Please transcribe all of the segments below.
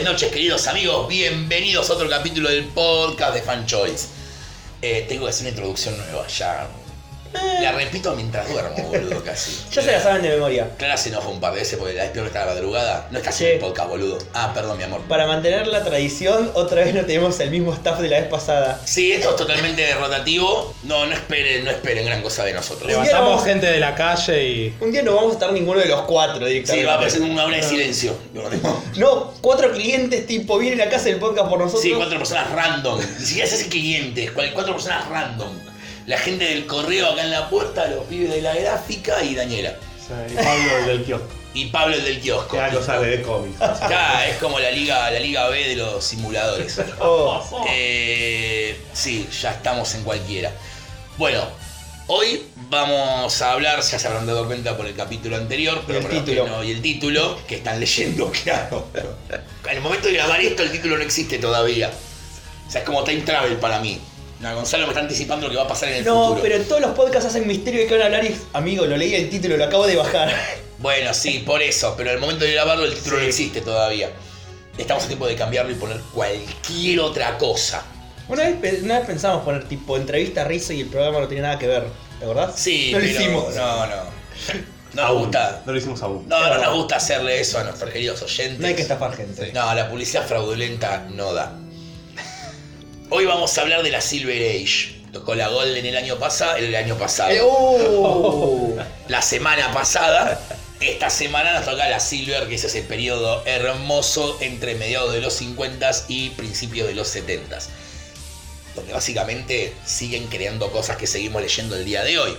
Buenas noches, queridos amigos. Bienvenidos a otro capítulo del podcast de Fan Choice. Eh, tengo que hacer una introducción nueva ya. La repito mientras duermo, boludo, casi. Ya se la saben de memoria. Clara se enoja un par de veces porque la despierto hasta la madrugada. No estás Sí. en el podcast, boludo. Ah, perdón, mi amor. Para mantener la tradición, otra vez no tenemos el mismo staff de la vez pasada. Sí, esto es totalmente rotativo. No, no esperen, no esperen gran cosa de nosotros. Sí, Levantamos vamos- gente de la calle y. Un día no vamos a estar ninguno de los cuatro Sí, directamente. va a aparecer una hora de silencio. No, cuatro clientes tipo vienen a casa del podcast por nosotros. Sí, cuatro personas random. Ni siquiera se hace clientes, cual- cuatro personas random. La gente del correo acá en la puerta, los pibes de la gráfica y Daniela. Y Pablo el del kiosco. Y Pablo el del kiosco. Que algo sale de cómics. Acá es como la liga, la liga B de los simuladores. Oh, Eh, sí, ya estamos en cualquiera. Bueno, hoy vamos a hablar, ya se habrán dado cuenta por el capítulo anterior, pero Y el por título. no- y el título, que están leyendo, claro. En el momento de grabar esto, el título no existe todavía. O sea, es como time travel para mí. No, Gonzalo me está anticipando lo que va a pasar en el no, futuro. pero en todos los podcasts hacen misterio de que van a hablar y. Amigo, lo leí el título, lo acabo de bajar. Bueno, sí, por eso, pero en el momento de grabarlo el título Sí. no existe todavía. Estamos a tiempo de cambiarlo y poner cualquier otra cosa. Una vez, una vez pensamos poner tipo entrevista, risa y el programa no tiene nada que ver, ¿de verdad? Sí, no lo pero hicimos. no, no. No nos gusta. No lo hicimos aún. No, no nos gusta hacerle eso a nuestros queridos oyentes. No hay que estafar gente. No, la publicidad fraudulenta no da. Hoy vamos a hablar de la Silver Age. Tocó la Golden el año pasado, el año pasado. Eh, oh. La semana pasada. Esta semana nos toca la Silver, que es ese periodo hermoso entre mediados de los 50 y principios de los 70 Donde básicamente siguen creando cosas que seguimos leyendo el día de hoy.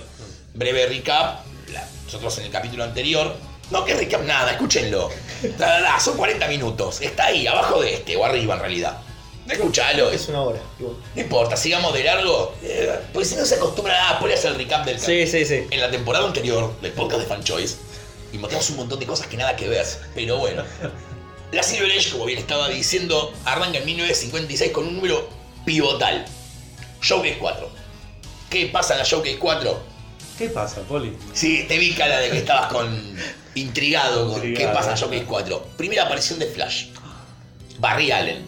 Breve recap. la- nosotros en el capítulo anterior. No, que recap nada, escúchenlo. La, la, la, son 40 minutos. Está ahí, abajo de este, o arriba en realidad. Escúchalo. es una hora. No importa, sigamos de largo. eh, porque si no se acostumbra a poner el recap del Sí, sí, sí. en la temporada anterior del podcast de Fan Choice y mostramos un montón de cosas que nada que ver. Pero bueno. La Silver Age, como bien estaba diciendo, arranca en 1956 con un número pivotal. Showcase 4. ¿Qué pasa en la Showcase 4? ¿Qué pasa, Poli? Sí, te vi cara de que estabas con intrigado con Intrigado. qué pasa en Showcase 4. Primera aparición de Flash. Barry Allen.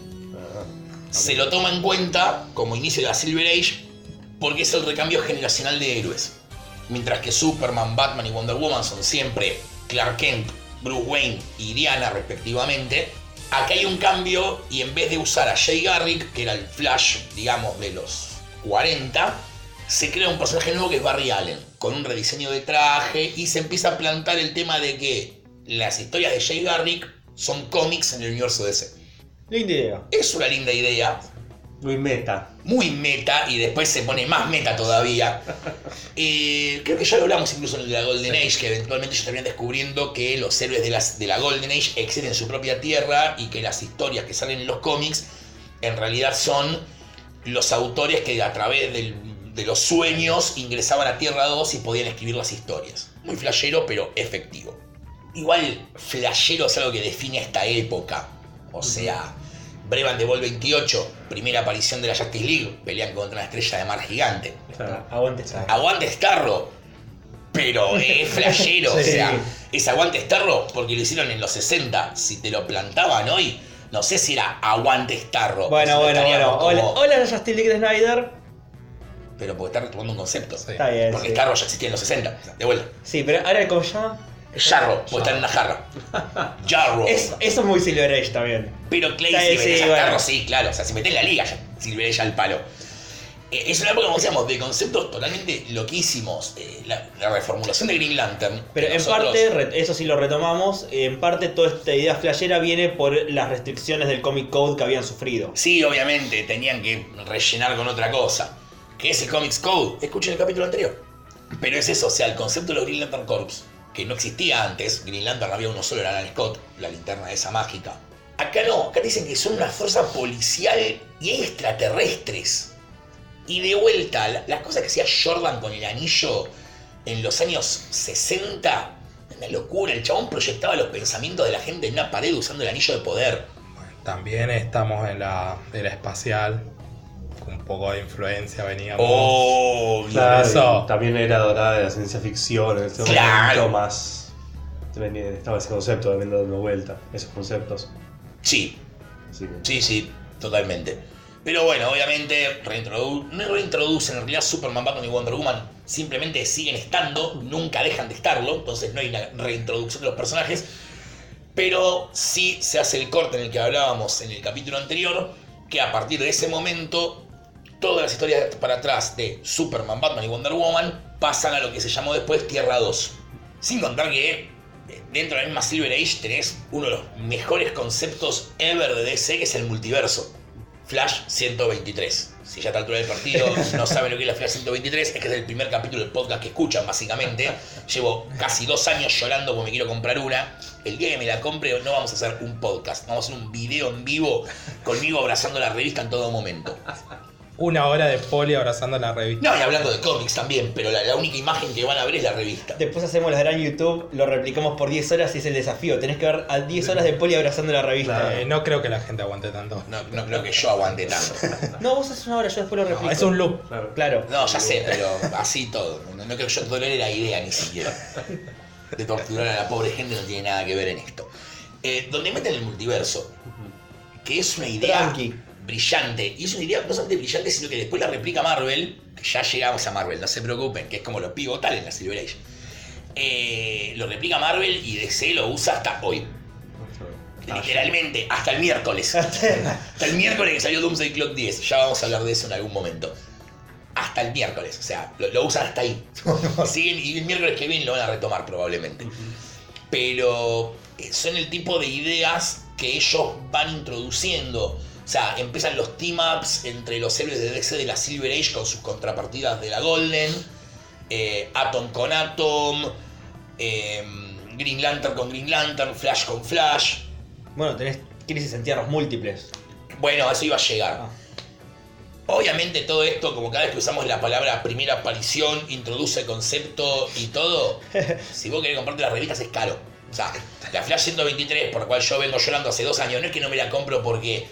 Se lo toma en cuenta como inicio de la Silver Age porque es el recambio generacional de héroes. Mientras que Superman, Batman y Wonder Woman son siempre Clark Kent, Bruce Wayne y Diana respectivamente, acá hay un cambio y en vez de usar a Jay Garrick, que era el Flash, digamos, de los 40, se crea un personaje nuevo que es Barry Allen, con un rediseño de traje y se empieza a plantar el tema de que las historias de Jay Garrick son cómics en el universo DC. Linda idea. Es una linda idea, Muy meta. muy meta y después se pone más meta todavía. Eh, creo que ya lo hablamos incluso en el de la Golden Age, que eventualmente ellos terminan descubriendo que los héroes de, las, de la Golden Age existen en su propia tierra y que las historias que salen en los cómics en realidad son los autores que a través del- de los sueños ingresaban a Tierra 2 y podían escribir las historias. Muy flashero, pero efectivo. Igual, flashero es algo que define esta época. O sea, Brevan de Vol 28, primera aparición de la Justice League, pelean contra una estrella de mar gigante. O sea, Aguante esta. Aguante Starro, pero es flashero, o sea, es aguante Starro porque lo hicieron en los 60. Si te lo plantaban hoy, no sé si era aguante Starro. Bueno, bueno, bueno. Hola, hola Justice League de Snyder. Pero porque está retomando un concepto. Está bien. Porque sí. Starro ya existía en los 60. De vuelta. Sí, pero ahora cómo se llama? Jarro, porque está en una jarra. Jarro. Es- eso es muy Silver Age también. Pero Clay, si bueno. Starro, sí, claro. O sea, si metés la liga, ya Silver ya al palo. Eh, es una época, como decíamos, de conceptos totalmente loquísimos. Eh, la, la reformulación de Green Lantern. Pero en nosotros- parte, eso sí lo retomamos, en parte toda esta idea flashera viene por las restricciones del Comic Code que habían sufrido. Sí, obviamente, tenían que rellenar con otra cosa. Que es el Comics Code. Escuchen el capítulo anterior. Pero es eso, o sea, el concepto de los Green Lantern Corps, que no existía antes. Green Lantern había uno solo, era Alan Scott, la linterna esa mágica. Acá no, acá dicen que son una fuerza policial y extraterrestres. Y de vuelta, la- las cosas que hacía Jordan con el anillo en los años 60, una locura. El chabón proyectaba los pensamientos de la gente en una pared usando el anillo de poder. También estamos en la espacial. Poco de influencia veníamos. Oh, claro, eso. también era dorada de la ciencia ficción. En este Claro. momento más. Estaba ese concepto también dando vuelta. Esos conceptos. Sí. Sí, sí, totalmente. Pero bueno, obviamente reintrodu- no reintroducen en realidad Superman, Batman y Wonder Woman. Simplemente siguen estando, nunca dejan de estarlo. Entonces no hay una reintroducción de los personajes. Pero sí se hace el corte en el que hablábamos en el capítulo anterior. Que a partir de ese momento, todas las historias para atrás de Superman, Batman y Wonder Woman pasan a lo que se llamó después Tierra 2. Sin contar que eh, dentro de la misma Silver Age tenés uno de los mejores conceptos ever de DC, que es el multiverso. Flash 123. Si ya a esta altura del partido no saben lo que es la Flash 123, es que es el primer capítulo del podcast que escuchan, básicamente. Llevo casi dos años llorando porque me quiero comprar una. El día que me la compre no vamos a hacer un podcast, vamos a hacer un video en vivo conmigo abrazando la revista en todo momento. Una hora de poli abrazando la revista. No, y hablando de cómics también, pero la, la única imagen que van a ver es la revista. Después hacemos la gran YouTube, lo replicamos por 10 horas y es el desafío. Tenés que ver a 10 horas de poli abrazando la revista. Claro. Eh, no creo que la gente aguante tanto. No, no creo que yo aguante tanto. No, vos haces una hora, yo después lo No, replico. es un loop. Claro. Claro. No, ya sé, pero así todo. No, no creo que yo tolere la idea ni siquiera. De torturar a la pobre gente no tiene nada que ver en esto. Eh, donde meten el multiverso, que es una idea Tranqui. Brillante. Y es una idea no solamente brillante, sino que después la replica Marvel. Que ya llegamos a Marvel, no se preocupen, que es como lo pivotal en la Silver Age. Eh, lo replica Marvel y DC lo usa hasta hoy. Literalmente, hasta el miércoles. Hasta el miércoles que salió Doomsday Clock 10. Ya vamos a hablar de eso en algún momento. Hasta el miércoles. O sea, lo, lo usan hasta ahí. Siguen, y el miércoles que viene lo van a retomar probablemente. Pero eh, son el tipo de ideas que ellos van introduciendo. O sea, empiezan los team-ups entre los héroes de DC de la Silver Age con sus contrapartidas de la Golden. eh, Atom con Atom. eh, Green Lantern con Green Lantern. Flash con Flash. Bueno, tenés crisis en tierras múltiples. Bueno, eso iba a llegar. Ah. Obviamente todo esto, como cada vez que usamos la palabra primera aparición, introduce concepto y todo, si vos querés comprarte las revistas es caro. O sea, la Flash 123, por la cual yo vengo llorando hace dos años, no es que no me la compro porque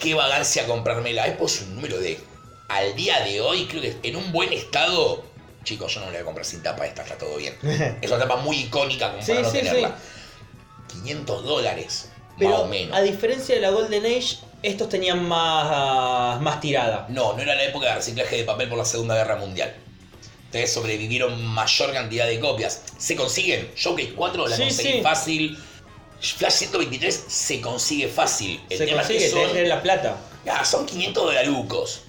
qué vagancia comprármela, es pues un número de... Al día de hoy, creo que en un buen estado, chicos, yo no la voy a comprar sin tapa esta, está todo bien. Es una tapa muy icónica como Sí, para no sí, tenerla. 500 dólares, más o menos. a diferencia de la Golden Age, estos tenían más, más tirada. No, no era la época de reciclaje de papel por la Segunda Guerra Mundial. Ustedes sobrevivieron mayor cantidad de copias. Se consiguen. Showcase 4 la conseguí fácil. Flash 123 se consigue fácil. El Se tema consigue, es que tenés son, tener la plata. Ah, son 500 dolarucos.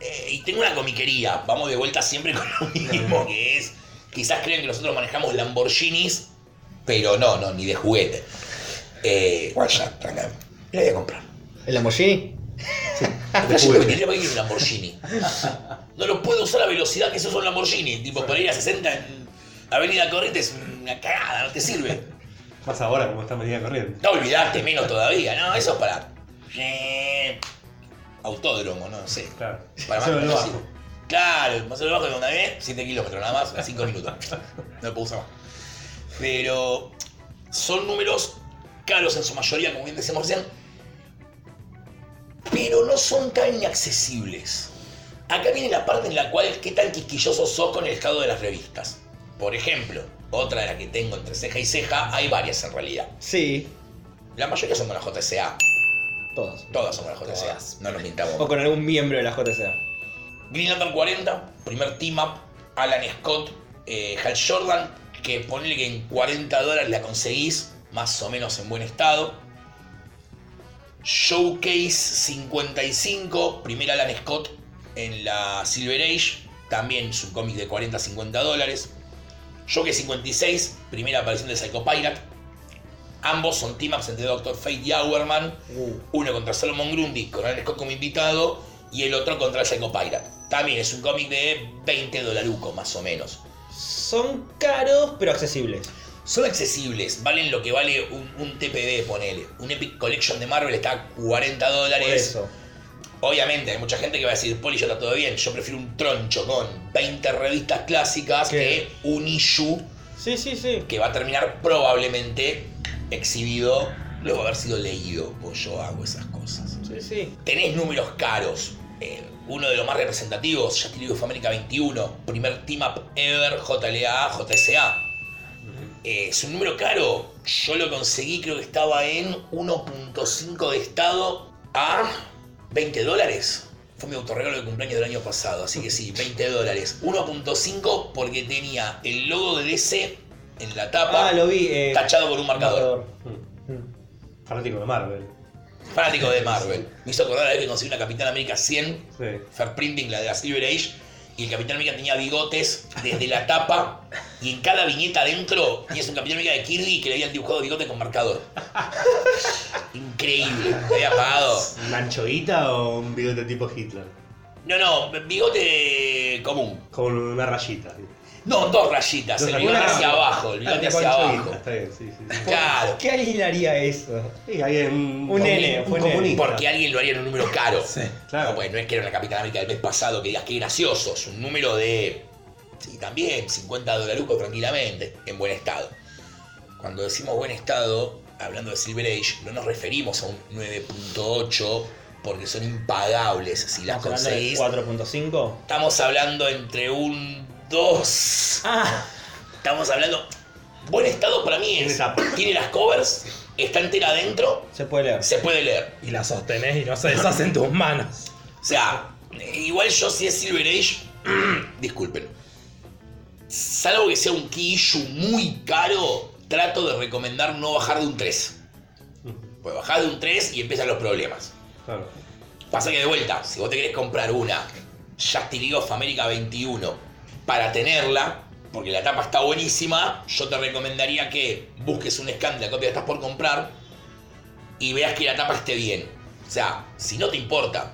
Eh, y tengo una comiquería. Vamos de vuelta siempre con lo mismo, que es... Quizás creen que nosotros manejamos Lamborghinis, pero no, no, ni de juguete. Eh, igual ya, tranca, la voy a comprar. ¿El Lamborghini? Flash 123 ¿para qué quiere un Lamborghini? No lo puedo usar a velocidad que eso es un Lamborghini. Tipo, para ir a 60 en Avenida Corrientes, una cagada, no te sirve. Más ahora como está medida corriente. No olvidaste, menos todavía, ¿no? Eso es para. eh, Autódromo, no sé. Claro. Para más así. bajo. Claro, más menos bajo de donde viene, 7 kilómetros nada más, a 5 minutos. No lo puedo usar más. Pero son números caros en su mayoría, como bien decíamos recién, pero no son tan inaccesibles. Acá viene la parte en la cual qué tan quisquilloso sos con el estado de las revistas. Por ejemplo, otra de las que tengo entre ceja y ceja, hay varias en realidad. Sí, La mayoría son con la JCA, todas. todas son con la JCA, Todas. no nos mintamos. O con algún miembro de la JCA. Green Lantern 40, primer team up, Alan Scott, eh, Hal Jordan, que ponle que en 40 dólares la conseguís, más o menos en buen estado. Showcase 55, primer Alan Scott en la Silver Age, también es un cómic de 40 a 50 dólares. Showcase 56, primera aparición de Psycho Pirate. Ambos son team ups entre Doctor Fate y Hourman. Uh, Uno contra Solomon Grundy con Alan Scott como invitado y el otro contra Psycho Pirate. También es un cómic de 20 dolarucos más o menos. son caros, pero accesibles. Son accesibles, valen lo que vale un, un TPB, ponele. Un Epic Collection de Marvel está a 40 Por dólares. eso. Obviamente, hay mucha gente que va a decir, Poli, ya está todo bien. Yo prefiero un troncho con 20 revistas clásicas ¿Qué? que un issue Sí, sí, sí. que va a terminar probablemente exhibido luego de haber sido leído. Pues yo hago esas cosas. Sí, sí. Tenés números caros. Eh, uno de los más representativos, Justice League of America 21, primer team up ever, JLA, JSA. Eh, es un número caro. Yo lo conseguí, creo que estaba en 1.5 de estado a 20 dólares. Fue mi autorregalo de cumpleaños del año pasado, así que sí, 20 dólares. 1.5 porque tenía el logo de DC en la tapa, Ah, lo vi. eh, tachado por un marcador. Mm. Fanático de Marvel. Fanático de Marvel. Me hizo acordar la vez que conseguí una Capitán América 100 Sí. Fair Printing, la de la Silver Age, y el Capitán América tenía bigotes desde la tapa, y en cada viñeta adentro tenías un Capitán América de Kirby que le habían dibujado bigote con marcador. Increíble, me había pagado. ¿Una anchoita o un bigote tipo Hitler? No, no, bigote común. Con una rayita. No, dos rayitas, el bigote hacia abajo, el bigote hacia abajo. Está bien, sí, sí. sí. Claro, ¿Qué alguien haría eso? Sí, alguien, un, Un nene, un fue nene. comunista. porque alguien lo haría en un número caro. Sí. Claro. No, pues no es que era una Capitán América del mes pasado que digas que gracioso, es un número de. Sí, también, 50 dólares tranquilamente, en buen estado. Cuando decimos buen estado, hablando de Silver Age, no nos referimos a un 9.8 porque son impagables si las ¿Estamos hablando de conseguís. 4.5? Estamos hablando entre un 2. Ah, Estamos hablando. Buen estado para mí Tiene es. Tiene las covers, está entera adentro, se puede leer. se puede leer. Y la sostenés y no se deshace en tus manos. O sea, igual yo si es Silver Age, disculpen. Salvo que sea un key issue muy caro, trato de recomendar no bajar de un 3. Pues bajar de un 3 y empiezan los problemas. Claro. Pasa que de vuelta, si vos te querés comprar una Justice League of America 21 para tenerla, porque la tapa está buenísima, yo te recomendaría que busques un scan de la copia que estás por comprar y veas que la tapa esté bien. O sea, si no te importa,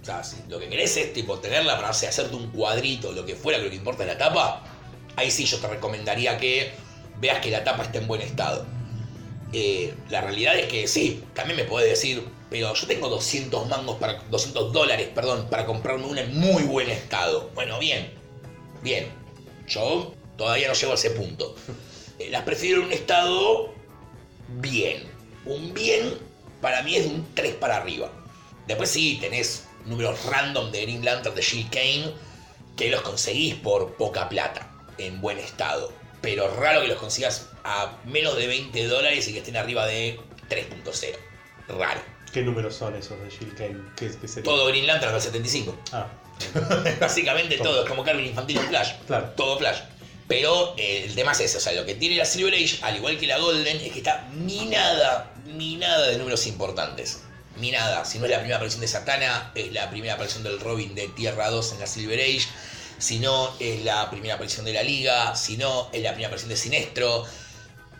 o sea, si lo que querés es tipo tenerla para hacerte un cuadrito, lo que fuera, que lo que importa es la tapa, ahí sí yo te recomendaría que veas que la tapa esté en buen estado. Eh, la realidad es que sí, también me puede decir, pero yo tengo 200 mangos para 200 dólares, perdón, para comprarme una en muy buen estado. Bueno, bien, bien. Yo todavía no llego a ese punto. Eh, las prefiero en un estado bien. Un bien para mí es de un 3 para arriba. Después sí, tenés números random de Green Lantern de Jill Kane que los conseguís por poca plata, en buen estado. Pero raro que los consigas a menos de 20 dólares y que estén arriba de 3.0. Raro. ¿Qué números son esos de Jill Kane? ¿Qué, qué? Todo Green Lantern del 75. Ah, Básicamente Todo. todo, es como Carmen Infantil en Flash. Claro. Todo Flash. Pero eh, el tema es ese, o sea, lo que tiene la Silver Age, al igual que la Golden, es que está minada, minada de números importantes. Minada. Si no es la primera aparición de Satana, es la primera aparición del Robin de Tierra 2 en la Silver Age. Si no, es la primera aparición de la Liga. Si no, es la primera aparición de Sinestro.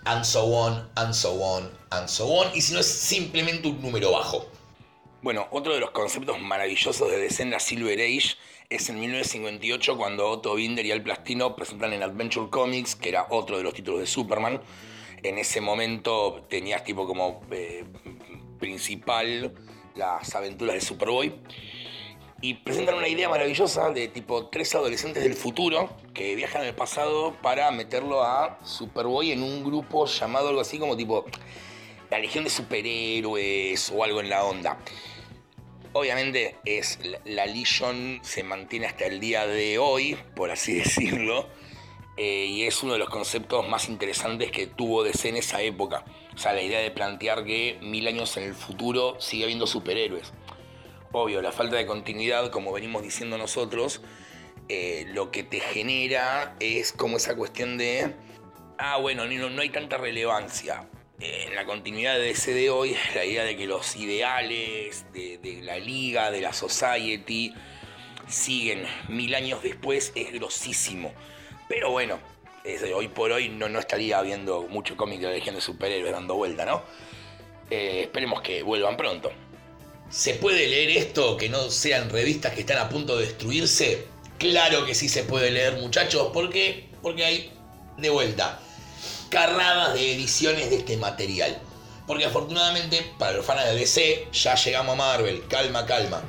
And so on, and so on, and so on. Y si no, es simplemente un número bajo. Bueno, otro de los conceptos maravillosos de DC en la Silver Age es en 1958 cuando Otto Binder y Al Plastino presentan en Adventure Comics, que era otro de los títulos de Superman. En ese momento tenías tipo como eh, principal las aventuras de Superboy. Y presentan una idea maravillosa de tipo tres adolescentes del futuro que viajan al pasado para meterlo a Superboy en un grupo llamado algo así como tipo la Legión de Superhéroes o algo en la onda. Obviamente es la- Legion se mantiene hasta el día de hoy, por así decirlo, eh, y es uno de los conceptos más interesantes que tuvo DC en esa época. O sea, la idea de plantear que mil años en el futuro sigue habiendo superhéroes. Obvio, la falta de continuidad, como venimos diciendo nosotros, eh, lo que te genera es como esa cuestión de, ah, bueno, no, no hay tanta relevancia. En la continuidad de ese de hoy, la idea de que los ideales de, la liga, de la society, siguen mil años después es grosísimo. Pero bueno, hoy por hoy no, no estaría viendo mucho cómic de la Legión de Superhéroes dando vuelta, ¿no? Eh, esperemos que vuelvan pronto. ¿Se puede leer esto que no sean revistas que están a punto de destruirse? Claro que sí se puede leer, muchachos. ¿Por qué? Porque hay, de vuelta, carradas de ediciones de este material. Porque afortunadamente, para los fans de DC, ya llegamos a Marvel. Calma, calma.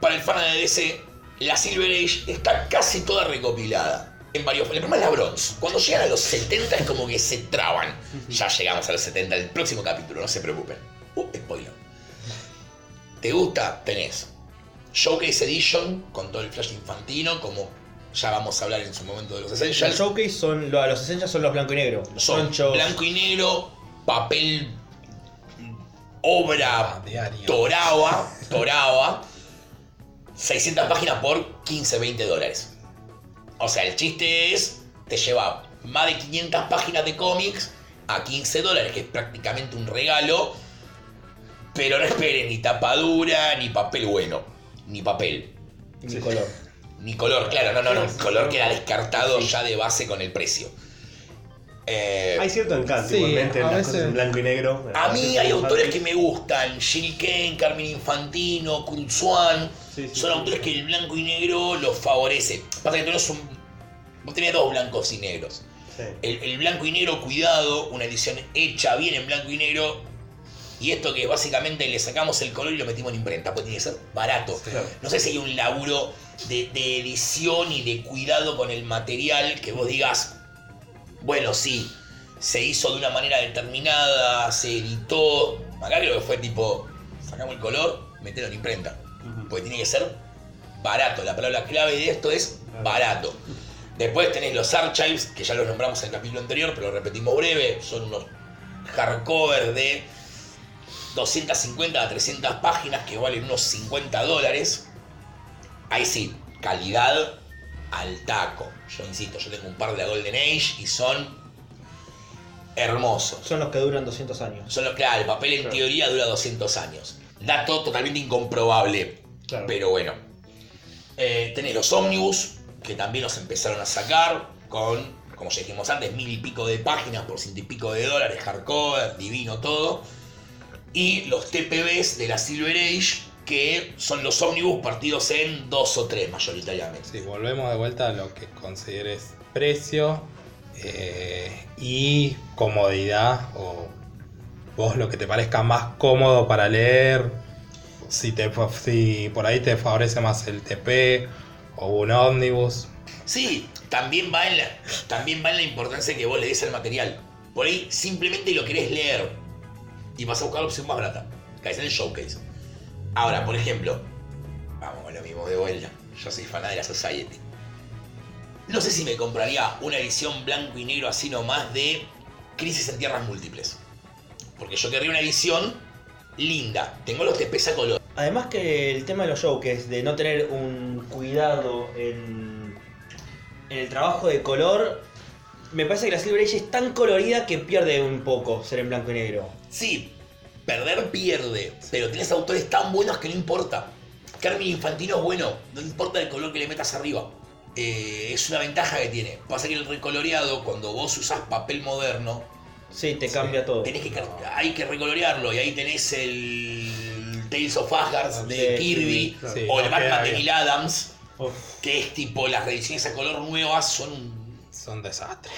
Para el fan de DC, la Silver Age está casi toda recopilada. En varios. El problema es la Bronze. Cuando llegan a los 70 es como que se traban. Ya llegamos a los 70 el próximo capítulo, no se preocupen. Uh, spoiler. ¿Te gusta? Tenés Showcase Edition con todo el flash infantino como Ya vamos a hablar en su momento de los Los Essentials. showcase son, lo- los essentials son los blanco y negro. Los Son anchos. blanco y negro, papel, obra Ah. Toraba, Toraba, 600 páginas por 15, 20 dólares. O sea, el chiste es, te lleva más de 500 páginas de cómics a 15 dólares, que es prácticamente un regalo. Pero no esperen ni tapadura, ni papel bueno, ni papel. Mi color. Ni color, claro, no, no, no. Sí, sí, color sí. queda descartado ya de base con el precio. Eh, Hay cierto encanto Sí, igualmente en a las veces- cosas en blanco y negro. a mí hay autores que me gustan, Jill Kane, Carmen Infantino, Kurzwan, Sí, sí, son sí. autores que el blanco y negro los favorece. Pasa que tú no es un... Vos tenés dos blancos y negros. El, el blanco y negro cuidado, una edición hecha bien en blanco y negro, y esto que básicamente le sacamos el color y lo metimos en imprenta, pues tiene que ser barato. Claro. No sé si hay un laburo de, de edición y de cuidado con el material que vos digas, bueno, sí, se hizo de una manera determinada, se editó. Acá creo que fue tipo, sacamos el color, metelo en imprenta. Ujú. Porque tiene que ser barato. La palabra clave de esto es barato. Después tenés los archives, que ya los nombramos en el capítulo anterior, pero lo repetimos breve. Son unos hardcovers de 250 a 300 páginas que valen unos 50 dólares. Ahí sí, calidad al taco. Yo insisto, yo tengo un par de la Golden Age y son hermosos. Son los que duran 200 años. Son los claro, el papel en Claro. teoría dura 200 años. Dato totalmente incomprobable. Claro. Pero bueno. Eh, tenés los ómnibus, que también los empezaron a sacar con, como ya dijimos antes, mil y pico de páginas por ciento y pico de dólares, hardcover, divino todo. Y los TPBs de la Silver Age, que son los ómnibus partidos en dos o tres mayoritariamente. Si volvemos de vuelta a lo que consideres precio eh, y comodidad o vos lo que te parezca más cómodo para leer, si, te, si por ahí te favorece más el TP o un ómnibus. Sí, también va, en la, también va en la importancia que vos le des al material. Por ahí simplemente lo querés leer y vas a buscar la opción más barata. Caes en el showcase. Ahora, por ejemplo, vamos con lo mismo de vuelta. Yo soy fan de la Society. No sé si me compraría una edición blanco y negro así nomás de Crisis en Tierras Múltiples. Porque yo querría una edición linda. Tengo los TPs a color. Además que el tema de los showcase, de no tener un cuidado en, en el trabajo de color, me parece que la Silver Age es tan colorida que pierde un poco ser en blanco y negro. Sí, perder pierde, pero tienes autores tan buenos que no importa. Carmen Infantino es bueno, no importa el color que le metas arriba. Eh, es una ventaja que tiene. Pasa que el recoloreado, cuando vos usás papel moderno, Sí, te cambia todo. tenés que, hay que recolorearlo y ahí tenés el Tales of Asgard de Sí, Kirby sí, o el Batman de. Neil Adams, Uf, que es tipo las reediciones a color nuevas son un- Son desastres.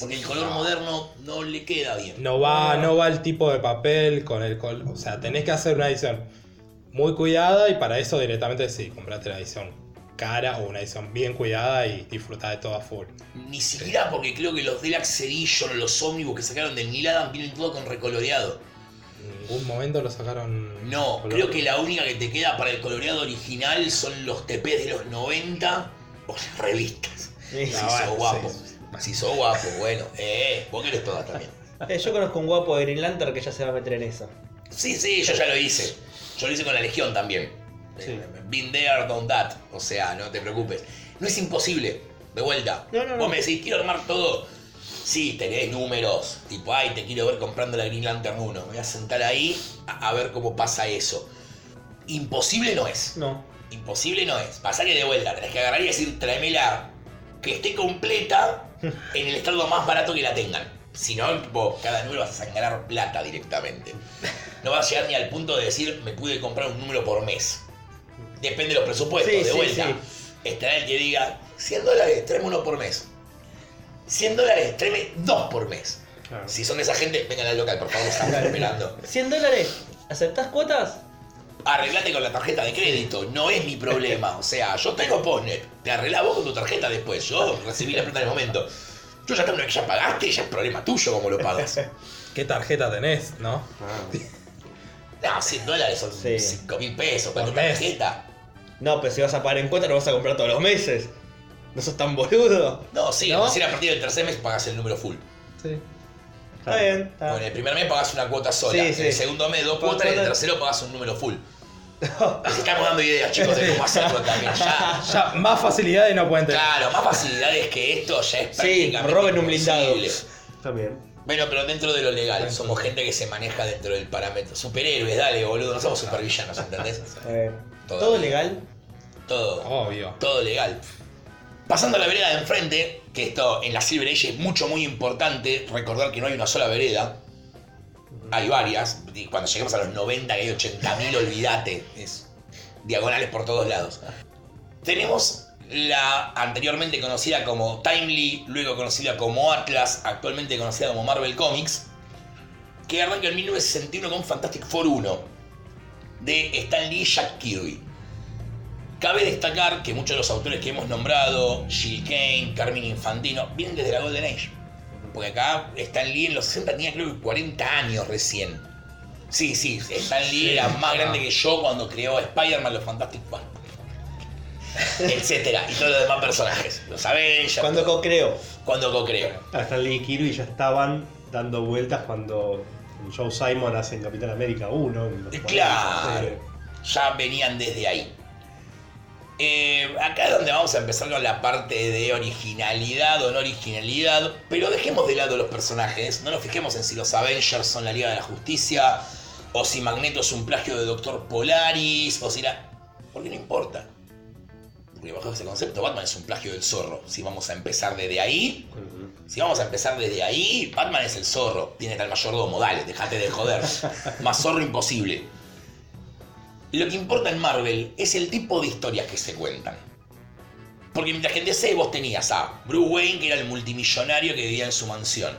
Porque el color moderno no le queda bien. No va, no va el tipo de papel con el col O sea, tenés que hacer una edición muy cuidada y para eso directamente sí, comprate la edición cara o una edición bien cuidada y disfrutar de todo a full. Ni siquiera porque creo que los Deluxe Edition o los ómnibus que sacaron del Neil vienen todo con recoloreado. En ningún momento lo sacaron. No, color. creo que la única que te queda para el coloreado original son los TP de los 90 o las revistas. Sí. Guapo. sí, sí. Si sos guapo, bueno. Eh, vos querés todas también. Eh, yo conozco un guapo de Green Lantern que ya se va a meter en esa. Sí, sí, yo ya lo hice. Yo lo hice con la Legión también. Sí. Eh, Been there, done that. O sea, no te preocupes. No es imposible. De vuelta. No, no, no. Vos me decís, quiero armar todo. Sí, tenés números. Tipo, ay, te quiero ver comprando la Green Lantern 1. Me voy a sentar ahí a, a ver cómo pasa eso. Imposible no es. No. Imposible no es. Pasa que de vuelta, tenés que agarrar y decir, tráemela que esté completa en el estado más barato que la tengan. Si no, tipo, cada número vas a sangrar plata directamente. No vas a llegar ni al punto de decir, me pude comprar un número por mes. Depende de los presupuestos, Sí, de vuelta. sí. Estará el que diga, 100 dólares, tráeme uno por mes. 100 dólares, tráeme dos por mes. claro. Si son de esa gente, vengan al local, por favor, estamos esperando. 100 dólares. ¿Aceptás cuotas? arreglate con la tarjeta de crédito, no es mi problema. O sea, yo tengo Postnet, te arreglás vos con tu tarjeta después, yo recibí la plata en el momento. Yo ya tengo que ya pagaste, ya es problema tuyo cómo lo pagas. ¿Qué tarjeta tenés, no? Ah, No, 100 dólares son Sí. 5 mil pesos, mes. tarjeta. No, pero si vas a pagar en cuota lo vas a comprar todos los meses. ¿No sos tan boludo? No, sí, ¿No? recién a partir del tercer mes pagas el número full. Sí. Está bien. está. Bueno, en el primer mes pagas una cuota sola, Sí, en el segundo mes dos Cuota cuotas y en el tercero pagas un número full. Les estamos dando ideas, chicos, de cómo hacerlo también. Ya, Ya, más facilidades no pueden tener. claro, más facilidades que esto ya es Sí, prácticamente roben un blindado. También. Bueno, pero dentro de lo legal, somos gente que se maneja dentro del parámetro. Superhéroes, dale, boludo, no somos supervillanos, ¿entendés? Bien. Todo. ¿Todo legal? Todo. Obvio. todo legal. Pasando a la vereda de enfrente, que esto en la Silver Age es mucho, muy importante recordar que no hay una sola vereda. Hay varias. Y Cuando lleguemos a los 90, que hay 80.000, olvídate. Es diagonales por todos lados. Tenemos la anteriormente conocida como Timely, luego conocida como Atlas, actualmente conocida como Marvel Comics, que arranca en 1961 con Fantastic Four 1 de Stan Lee y Jack Kirby. Cabe destacar que muchos de los autores que hemos nombrado, Jill Kane, Carmine Infantino, vienen desde la Golden Age. Porque acá Stan Lee en los 60 tenía creo que 40 años recién. Sí, sí, Stan Lee era más grande que yo cuando creó Spider-Man, los Fantastic Four. Etcétera, y todos los demás personajes. Los Avengers. Cuando co-creo. Cuando co-creo. Ah, Stan Lee y Kirby ya estaban dando vueltas cuando Joe Simon hace en Capitán América 1. en los Eh, 40. claro. Ya venían desde ahí. Eh, acá es donde vamos a empezar con la parte de originalidad o no originalidad, pero dejemos de lado los personajes, no nos fijemos en si los Avengers son la Liga de la Justicia, o si Magneto es un plagio de Doctor Polaris, o si la... Porque no importa. Porque bajo ese concepto Batman es un plagio del zorro. Si vamos a empezar desde ahí, si vamos a empezar desde ahí, Batman es el zorro. Tiene tal mayordomo, dale, déjate de joder. Más zorro imposible. Lo que importa en Marvel es el tipo de historias que se cuentan. Porque mientras que en DC vos tenías a Bruce Wayne, que era el multimillonario que vivía en su mansión.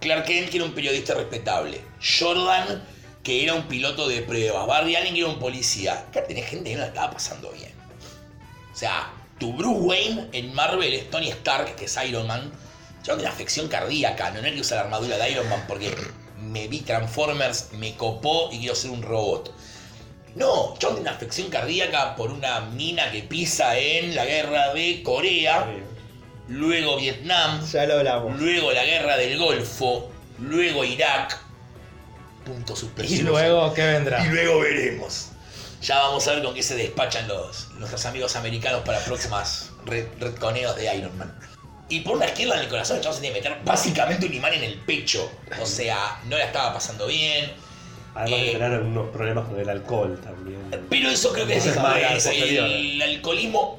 Clark Kent, que era un periodista respetable. Jordan, que era un piloto de pruebas. Barry Allen, que era un policía. Acá tenés gente que no la estaba pasando bien. O sea, tu Bruce Wayne en Marvel es Tony Stark, que es Iron Man. Yo tengo una afección cardíaca, no es que usa la armadura de Iron Man porque me vi Transformers, me copó y quiero ser un robot. No, yo tengo una afección cardíaca por una mina que pisa en la guerra de Corea, luego Vietnam, Ya lo hablamos. luego la guerra del Golfo, luego Irak. Punto Y suspensivo. luego, ¿qué vendrá? Y luego veremos. Ya vamos a ver con qué se despachan los, nuestros amigos americanos para próximas red- retconeos de Iron Man. Y por una izquierda en el corazón, el chabón se tiene que meter básicamente un imán en el pecho. O sea, no la estaba pasando bien. Además Eh, de tener unos problemas con el alcohol también. Pero eso creo que es más. El alcoholismo.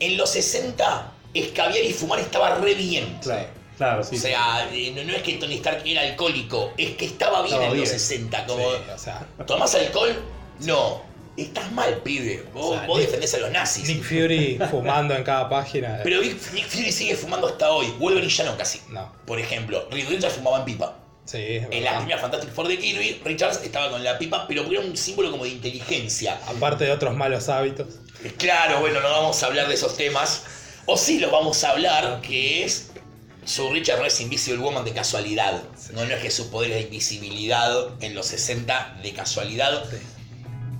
En los 60, escabiar y fumar estaba re bien. Claro, claro, sí. O sea, eh, no, no es que Tony Stark era alcohólico, es que estaba bien Estaba en los bien. 60. Sí, Como, o sea, ¿Tomás alcohol? No. Estás mal, pibe. Vos, O sea, vos Nick- defendés a los nazis. Nick Fury fumando en cada página. Pero Nick Nick Fury sigue fumando hasta hoy. Wolverine ya no casi. No, Por ejemplo, Reed Richards fumaba en pipa. Sí, es En la primera Fantastic Four de Kirby, Richards estaba con la pipa, pero era un símbolo como de inteligencia. Aparte de otros malos hábitos. Claro, bueno, no vamos a hablar de esos temas. O sí lo vamos a hablar, que es. Su Richard no es Invisible Woman de casualidad. No, no es que su poder es de invisibilidad en los 60 de casualidad. Sí.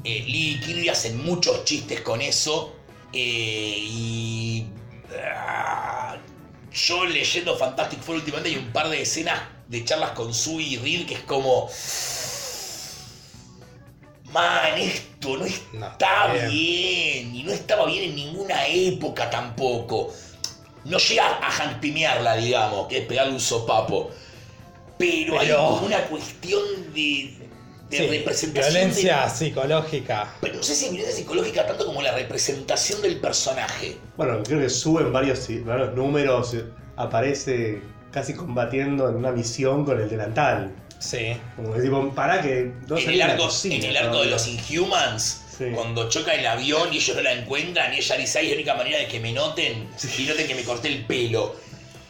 Eh, Lee y Kirby hacen muchos chistes con eso. eh, y. ah, yo leyendo Fantastic Four últimamente hay un par de escenas de charlas con Sue y Reed que es como. Man, esto no No, está bien. bien. Y no estaba bien en ninguna época tampoco. No llega a hanpimearla, digamos, que es pegarle un sopapo. Pero, hay Pero- como una cuestión de, de Sí, representación. violencia de- psicológica. pero no sé si violencia psicológica tanto como la representación del personaje. Bueno, creo que suben varios, varios números, aparece casi combatiendo en una misión con el delantal. Sí. Como que tipo, para que no en el de la arco, cocina en el arco de los Inhumans, Sí. cuando choca el avión y ellos no la encuentran, y ella dice, "Ay, es la única manera de que me noten y noten que me corté el pelo.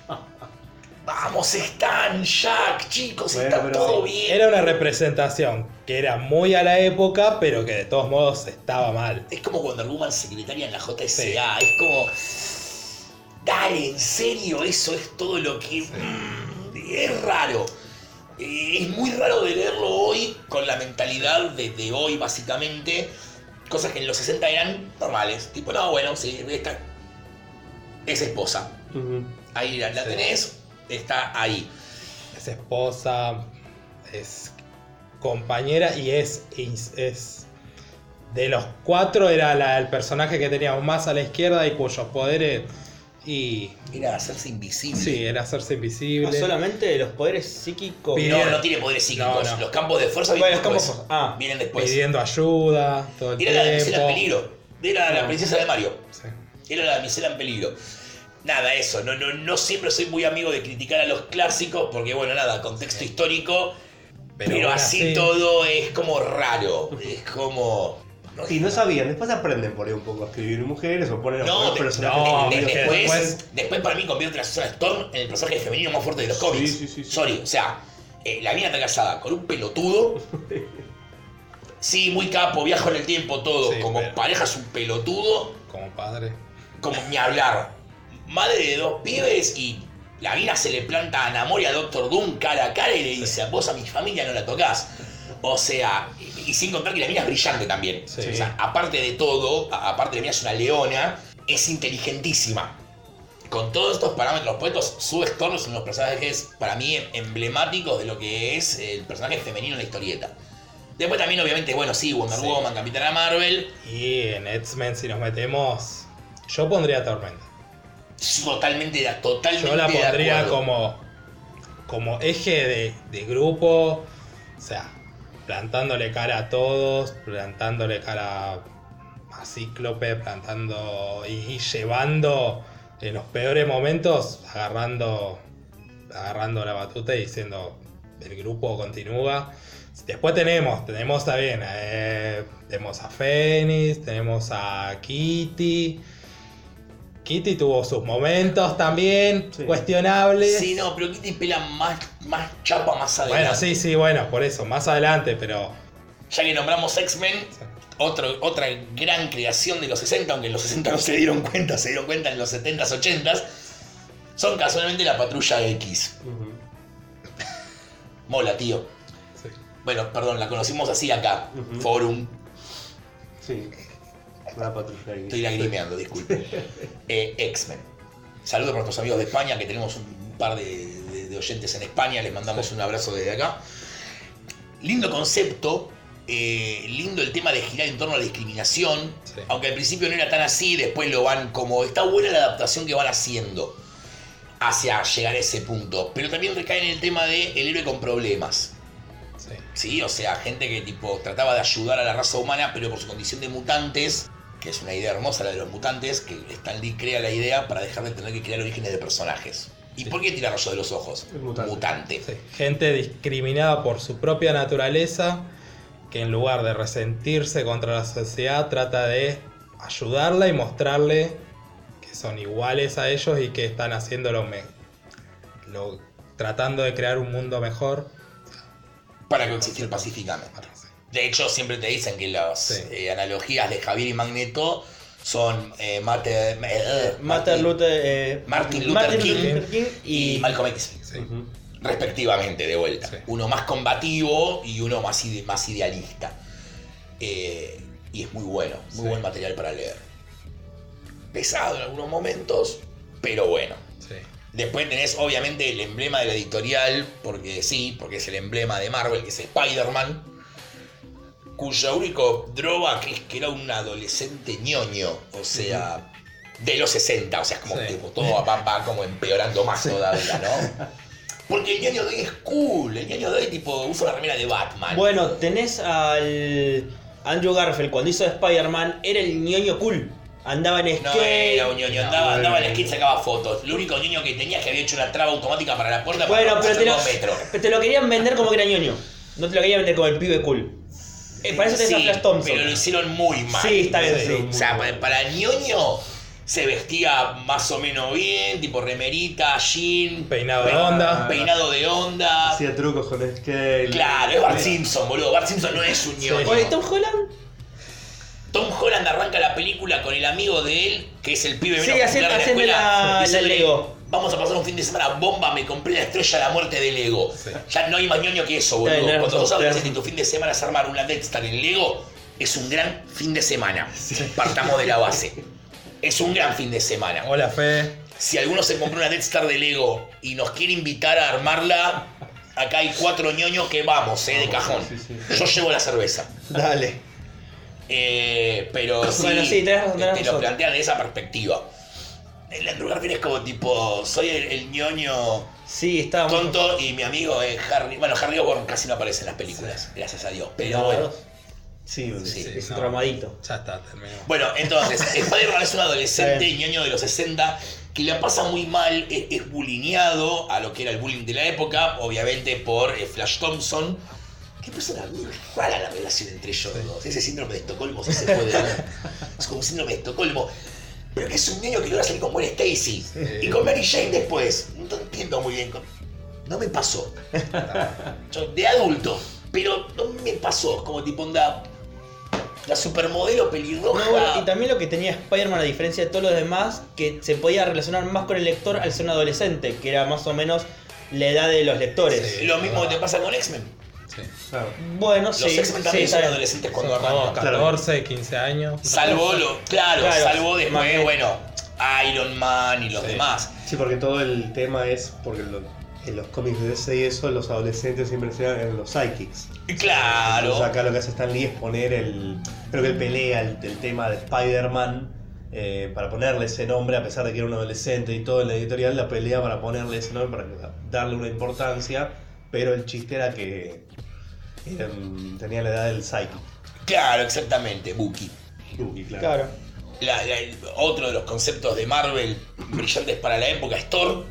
Vamos, están, Jack, chicos, Bueno, está pero todo sí. bien. Era una representación que era muy a la época, pero que de todos modos estaba mal. Es como cuando Woman secretaria en la JSA, Sí. es como. Dale, en serio, eso es todo lo que. mm, es raro. Eh, es muy raro de leerlo hoy con la mentalidad de, de hoy, básicamente. Cosas que en los 60 eran normales. Tipo, no, bueno, sí, está. es esposa. Ahí la, la Sí. tenés, está ahí. Es esposa, es compañera y es, es, es- de los cuatro era la- el personaje que teníamos más a la izquierda y cuyos poderes y Era hacerse invisible. sí, era hacerse invisible. Ah, solamente los poderes psíquicos. No, no tiene poderes psíquicos. No, no. Los campos de fuerza Bueno, vienen los campos después. Ah. vienen después. pidiendo ayuda todo el Era la damisela en peligro. Era la princesa de Mario. Sí. Era la damisela en peligro. Nada, eso. No, no, no siempre soy muy amigo de criticar a los clásicos porque, bueno, nada, contexto histórico. Pero, así todo es como raro. Es como. Y no sabían, después aprenden por ahí un poco a escribir mujeres o ponen a No, poner de- personajes no, De- después, después- después para mí convierte a Susan Storm en el personaje femenino más fuerte de los Sí, cómics. sí, sí, sí. Sorry, o sea, eh, la mina está casada con un pelotudo. Sí, muy capo, viajo en el tiempo, todo. Sí, Como pero- pareja es un pelotudo. como padre. Como ni hablar. Madre de dos pibes y la mina se le planta a Namor y a Doctor Doom cara a cara y le dice, vos a mi familia no la tocas. O sea, y, sin contar que la mina es brillante también. Sí. O sea, aparte de todo, aparte de la mina es una leona, es inteligentísima. Con todos estos parámetros puestos, Sue Storm es uno de los personajes para mí emblemáticos de lo que es el personaje femenino en la historieta. Después también, obviamente, bueno, sí, Wonder Sí. Woman, Capitana Marvel, Y en X-Men si nos metemos, yo pondría Tormenta. totalmente, totalmente Yo la pondría como, como eje de, de grupo, o sea, plantándole cara a todos, plantándole cara a Cíclope, plantando y, llevando en los peores momentos, agarrando, agarrando la batuta y diciendo el grupo continúa. Después tenemos, tenemos también, eh, tenemos a Fénix, tenemos a Kitty. Kitty tuvo sus momentos también, Sí. cuestionables. Sí, no, pero Kitty pela más, más chapa más adelante. Bueno, sí, sí, bueno, por eso, más adelante, pero. Ya que nombramos X-Men, otro- otra gran creación de los 60, aunque en los 60 no se dieron cuenta, se dieron cuenta en los 70s, 80s, son casualmente la Patrulla X. Mola, tío. sí. Bueno, perdón, la conocimos así acá. Forum. Sí. Una patrulla. Estoy lagrimeando, disculpe. Eh, X-Men. Saludos para nuestros amigos de España, que tenemos un par de, de- de oyentes en España, les mandamos un abrazo desde acá. Lindo concepto, eh, lindo el tema de girar en torno a la discriminación, Sí. aunque al principio no era tan así, después lo van como... Está buena la adaptación que van haciendo hacia llegar a ese punto, pero también recae en el tema de el héroe con problemas. sí. Sí, o sea, gente que tipo trataba de ayudar a la raza humana, pero por su condición de mutantes, que es una idea hermosa la de los mutantes, que Stan Lee crea la idea para dejar de tener que crear orígenes de personajes. ¿Y Sí. por qué tira rayo de los ojos? Mutante. Sí, Gente discriminada por su propia naturaleza, que en lugar de resentirse contra la sociedad, trata de ayudarla y mostrarle que son iguales a ellos y que están haciendo lo, lo- tratando de crear un mundo mejor. Para coexistir pacíficamente. De hecho, siempre te dicen que las Sí. eh, analogías de Javier y Magneto son eh, Mate- eh, Martin Luther, eh, Martin Luther King Luther King y y, Malcolm X. Sí. Respectivamente, de vuelta. Sí. Uno más combativo y uno más, ide- más idealista. Eh, y es muy bueno, muy Sí. buen material para leer. Pesado en algunos momentos, pero bueno. Sí. Después tenés obviamente el emblema de la editorial, porque sí, porque es el emblema de Marvel, que es Spider-Man, cuyo único drawback es que era un adolescente ñoño, o sea, de los 60, o sea, como Sí. que todo va, va como empeorando más todavía, ¿no? Porque el ñoño de hoy es cool, el ñoño de hoy tipo usa una remera de Batman. Bueno, tenés al Andrew Garfield cuando hizo Spider-Man, era el ñoño cool. Andaba en skate. no era un ñoño, No, andaba, andaba en skate, sacaba fotos. Lo único ñoño que tenía es que había hecho una traba automática para la puerta Bueno, para pero te, lo, pero te lo querían vender como que era ñoño. No te lo querían vender como el pibe cool. Eh, para eso Sí, Flash Thompson. Pero lo hicieron muy mal. Sí, está bien, Sí. sí. O sea, pa- para ñoño se vestía más o menos bien, tipo remerita, jean, Peinado de onda. peinado de onda. Hacía trucos con skate. Claro, es Bart Simpson, boludo. Bart Simpson no es un ñoño. Oye, Tom Holland. Tom Holland arranca la película con el amigo de él, que es el pibe Sí, menos haciendo- popular de la escuela, la- la Lego. Vamos a pasar un fin de semana bomba, me compré la estrella de la muerte de Lego. Sí. Ya no hay más ñoño que eso, boludo. Cuando vos sabes que tu fin de semana es armar una Death Star en Lego, es un gran fin de semana. Partamos de la base. Es un gran fin de semana. Hola, Fe. Si alguno se compró una Death Star de Lego y nos quiere invitar a armarla, acá hay cuatro ñoños que vamos, eh, de cajón. sí, sí. Yo llevo la cerveza. Dale. Eh, pero sí, Bueno, sí, tenés te lo plantean de esa perspectiva. El Andrew Garfield es como tipo, soy el, el ñoño Sí, está muy- tonto y mi amigo es Harry. Bueno, Harry Osborn casi no aparece en las películas, gracias a Dios. Pero No, bueno. Sí, Sí. Es un traumadito. Ya está, terminó. Bueno, entonces, Spider-Man es un adolescente ñoño de los 60 que la pasa muy mal, es, es bulineado a lo que era el bullying de la época, obviamente por eh, Flash Thompson. Qué persona muy rara la relación entre ellos dos. Ese síndrome de Estocolmo sí se puede. Es como un síndrome de Estocolmo. Pero que es un niño que logra salir con Gwen Stacy. Y con Mary Jane después. No entiendo muy bien. No me pasó. Yo, de adulto. Pero no me pasó. Como tipo onda. La supermodelo pelirroja. No, bueno, y también lo que tenía Spider-Man, a diferencia de todos los demás, que se podía relacionar más con el lector al ser un adolescente, que era más o menos la edad de los lectores. Sí. Lo mismo que te pasa con X-Men. Sí. Claro. Bueno, Los sí. X-Men también sí, son adolescentes cuando arrancan. 14, 15 años. Salvo lo. Claro, Claro, salvo después, bueno, Iron Man y los Sí. demás. Sí, porque todo el tema es porque lo- en los cómics de DC y eso, los adolescentes siempre se eran los psychics. Claro. Entonces acá lo que hace Stan Lee es poner el. Creo que él pelea el, el tema de Spider-Man eh, para ponerle ese nombre, a pesar de que era un adolescente y todo en la editorial, la pelea para ponerle ese nombre, para darle una importancia. Pero el chiste era que tenía la edad del psychic. Claro, exactamente, Bucky. Bucky, claro. Claro. La- la- otro de los conceptos de Marvel brillantes para la época es Thor.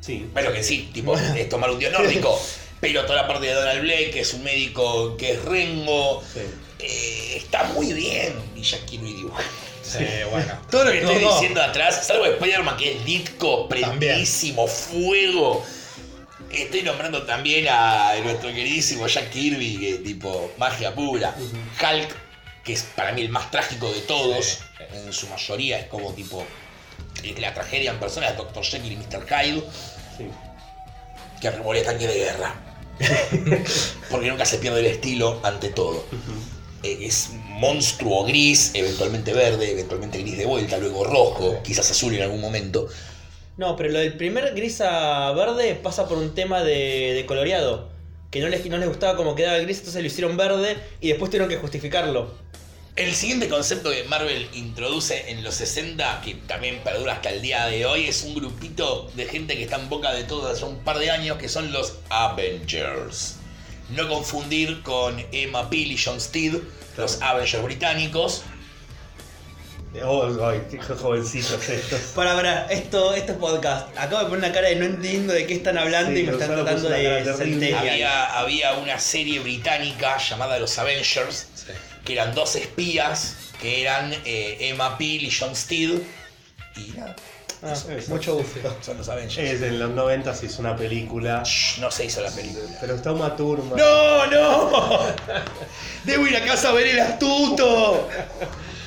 Sí. Bueno, que sí, tipo, es tomar un dios nórdico. Pero toda la parte de Donald Blake, que es un médico que es Rengo, Sí. eh, está muy bien. Y Jack Kirby dibuja. Sí, bueno. Todo lo que estoy Todo. diciendo atrás, salvo Spider-Man que es Ditko, prendidísimo, fuego. Estoy nombrando también a nuestro queridísimo Jack Kirby, que tipo magia pura. Hulk, que es para mí el más trágico de todos, en su mayoría es como tipo la tragedia en persona de Dr. Jekyll y Mr. Hyde, Sí. que remoría tanque de guerra. Porque nunca se pierde el estilo ante todo. Eh, es monstruo gris, eventualmente verde, eventualmente gris de vuelta, luego rojo, quizás azul en algún momento. No, pero lo del primer gris a verde pasa por un tema de, de coloreado. Que no les, no les gustaba cómo quedaba el gris, entonces lo hicieron verde y después tuvieron que justificarlo. El siguiente concepto que Marvel introduce en los 60, que también perdura hasta el día de hoy, es un grupito de gente que está en boca de todos hace un par de años, que son los Avengers. No confundir con Emma Peel y John Steed, los Avengers británicos. Oh, ay, qué jovencitos estos. Para, para, esto, esto es podcast. Acabo de poner una cara de no entiendo de qué están hablando Sí, y me están tratando una de centennial. Había, había una serie británica llamada Los Avengers, Sí. que eran dos espías, que eran eh, Emma Peel y John Steed. Y nada, Ah, Eso. mucho gusto. son los Avengers. Es en los 90 se hizo una película. Shh, no se hizo la película. Pero está Uma Thurman. ¡No, no! Debo ir a casa a ver el astuto.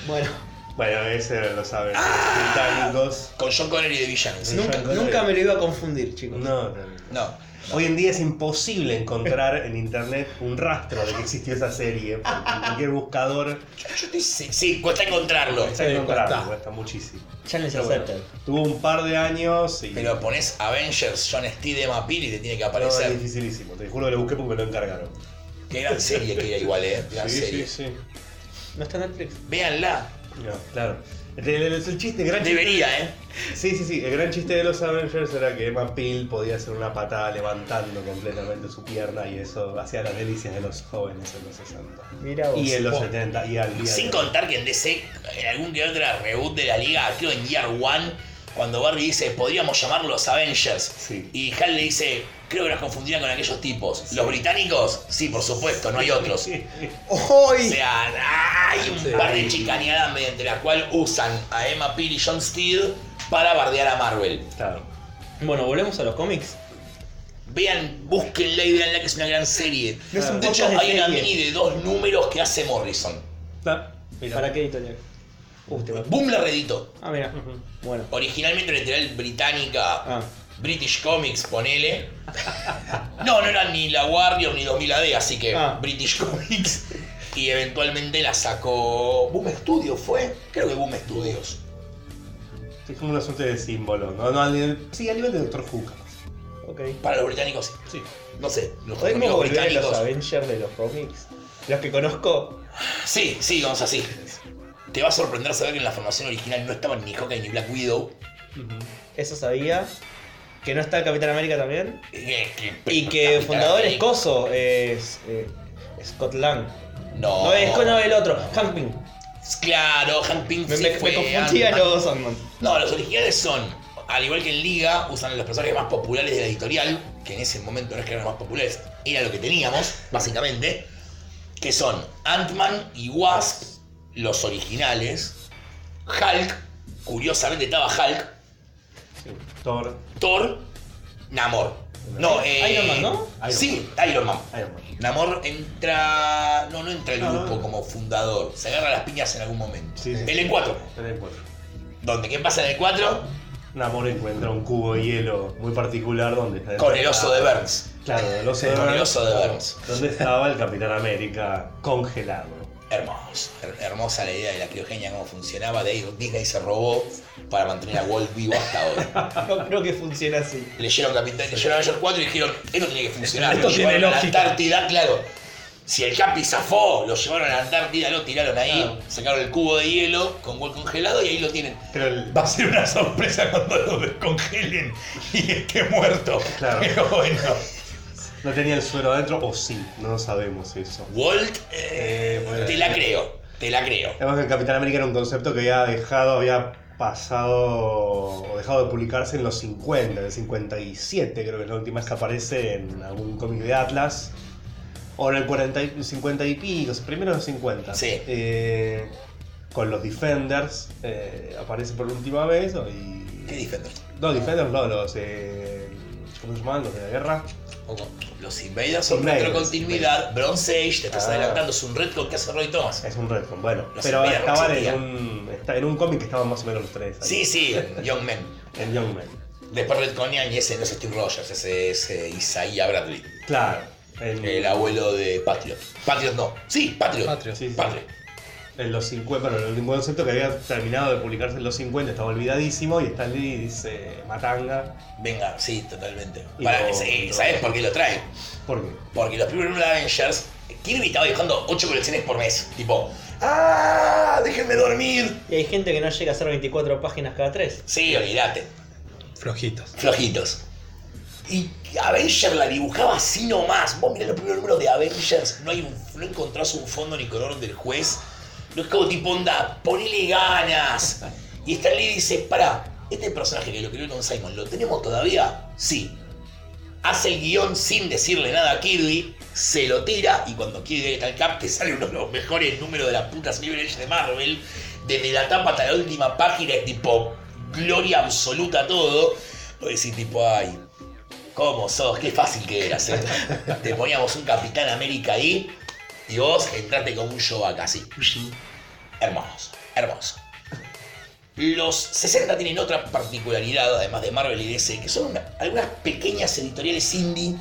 Bueno, Bueno, ese lo saben. Ah. Británicos. Con John Connery de villano. Sí. nunca, nunca me lo iba a confundir, chicos. No, no. No. Hoy en día es imposible encontrar en internet un rastro de que existió esa serie. Cualquier buscador Yo- yo estoy- sí, sí, cuesta encontrarlo. está Sí, encontrarlo, cuesta. cuesta muchísimo. Challenge Pero bueno, accepted. tuvo un par de años y. Pero pones Avengers, John Steed, Emma Peel y te tiene que no, aparecer. es dificilísimo. Te juro que lo busqué porque me lo encargaron. Qué gran serie que era igual, eh. Gran serie. sí. ¿No está en Netflix? Véanla. No, claro. El, el- el- chiste, el gran chiste- Debería, eh. Sí, sí, sí. El gran chiste de los Avengers era que Emma Peel podía hacer una patada levantando completamente su pierna y eso hacía las delicias de los jóvenes en los 60. Mira vos. Y en los po- 70 y al día Sin de contar que en DC, en algún que otra reboot de la liga, creo en Year One, cuando Barry dice, podríamos llamarlos los Avengers. Sí. Y Hal le dice, creo que nos confundían con aquellos tipos. ¿Los británicos? Sí, por supuesto, no hay otros. Sí. O sea, hay un Sí. par de chicaneadas mediante las cuales usan a Emma Peel y John Steed para bardear a Marvel. Claro. Bueno, volvemos a los cómics. Vean, búsquenla y veanla que es una gran serie. No es un de hecho, de hay una mini de dos números que hace Morrison. Ah. ¿Para qué editorial? Boom la reeditó. Ah, mira. Bueno. Originalmente la editorial británica Ah. British Comics, ponele. No, no era ni la Guardian ni 2000 AD, así que Ah. British Comics. Y eventualmente la sacó. Boom Studios fue. Creo que Boom Studios. Es como una suerte de símbolo. No, no, al nivel- sí, a nivel de Doctor Who. capaz. Ok. Para los británicos, Sí. no sé, los ¿Podemos los a británicos. Avengers de los cómics? Los que conozco. Sí, sí, vamos así. Te va a sorprender saber que en la formación original no estaban ni Hawkeye ni Black Widow. Eso sabía. Que no está el Capitán América también. Eh, que- Y que el Capitán fundador es América. Coso, es eh, Scott Lang. No, No, es no, el otro, Hank Pym. Claro, Hank Pym Me, sí me- confundía los Ant-Man. No, los originales son, al igual que en Liga, usan los personajes más populares de la editorial, que en ese momento no es que eran los más populares, era lo que teníamos, básicamente, que son Ant-Man y Wasp, los originales, Hulk, curiosamente estaba Hulk, Sí. Thor, Thor, Namor. No, eh, Iron Man, ¿no? Iron sí, Iron Man. Iron Man. Namor entra. No, no entra No, grupo no. como fundador. Se agarra las piñas en algún momento. Sí, sí. El en 4. En el cuatro. ¿Dónde? ¿Qué pasa en el 4? Namor encuentra un cubo de hielo muy particular donde está Con el oso de Burns. Claro, el oso de Con el Burns. oso de Burns. Donde estaba el Capitán América congelado. Hermoso. her- hermosa la idea de la criogenia, cómo funcionaba. De ahí Disney se robó para mantener a Walt vivo hasta ahora. No creo que funcione así. Leyeron Capitán, leyeron Avengers 4 y dijeron, esto tiene que funcionar. Esto tiene llevaron a la lógica. Antártida, claro. Si el Capi zafó, lo llevaron a la Antártida, lo tiraron ahí, Claro. sacaron el cubo de hielo con Walt congelado y ahí lo tienen. Pero el, Va a ser una sorpresa cuando lo descongelen y esté muerto. Claro. Pero bueno. No tenía el suero adentro, o sí, no sabemos eso. Walt, eh, Eh, bueno. te la creo, te la creo. Además que el Capitán América era un concepto que había dejado, había pasado o dejado de publicarse en los 50, en el 57 creo que es la última vez que aparece en algún cómic de Atlas. O en el 40 y, 50 y pico, primero en los 50. Sí. Eh, con los Defenders eh, aparece por última vez. ¿Qué Defender? No, Defenders no, los... Eh, ¿Cómo se llaman? Los de la guerra. Los Invaders son Invaders, retrocontinuidad. Bronze Age, te estás Ah. adelantando, es un retcon que hace Roy Thomas. Es un Redcon, bueno. Los pero Invaders estaban en un, en un cómic que estaban más o menos los tres. ahí, Sí, sí, Young Men. En Young Men. Después retconian y ese no es Steve Rogers, ese es eh, Isaiah Bradley, Claro. En, el abuelo de Patriot. Patriot no. Sí, Patriot. Patriot. Sí, sí. Patriot. En los 50, bueno, el concepto que había terminado de publicarse en los 50 estaba olvidadísimo y Stan Lee dice Matanga. Venga, sí, totalmente. Para, lo- sí, lo- ¿Sabes por qué lo trae? ¿Por qué? Porque los primeros de Avengers, Kirby estaba dibujando 8 colecciones por mes. Tipo, ¡ah! ¡Déjenme dormir! Y hay gente que no llega a hacer 24 páginas cada 3. Sí, olvídate. Flojitos. Flojitos. Y Avengers la dibujaba así nomás. Vos mirá los primeros números de Avengers, no, hay un, no encontrás un fondo ni color del juez. No es como tipo onda, ponele ganas. Y Stan Lee dice, pará, este personaje que lo creó Don Simon, ¿lo tenemos todavía? Sí. Hace el guion sin decirle nada a Kirby, se lo tira y cuando Kirby está al cap te sale uno de los mejores números de la puta Silver Age de Marvel. Desde la tapa hasta la última página es tipo gloria absoluta todo. Lo decís tipo, ay, ¿cómo sos? Qué fácil que eras. eh. Te poníamos un Capitán América ahí y vos entraste como un show acá, así. Hermoso, hermoso. Los 60 tienen otra particularidad, además de Marvel y DC, que son una- algunas pequeñas editoriales indie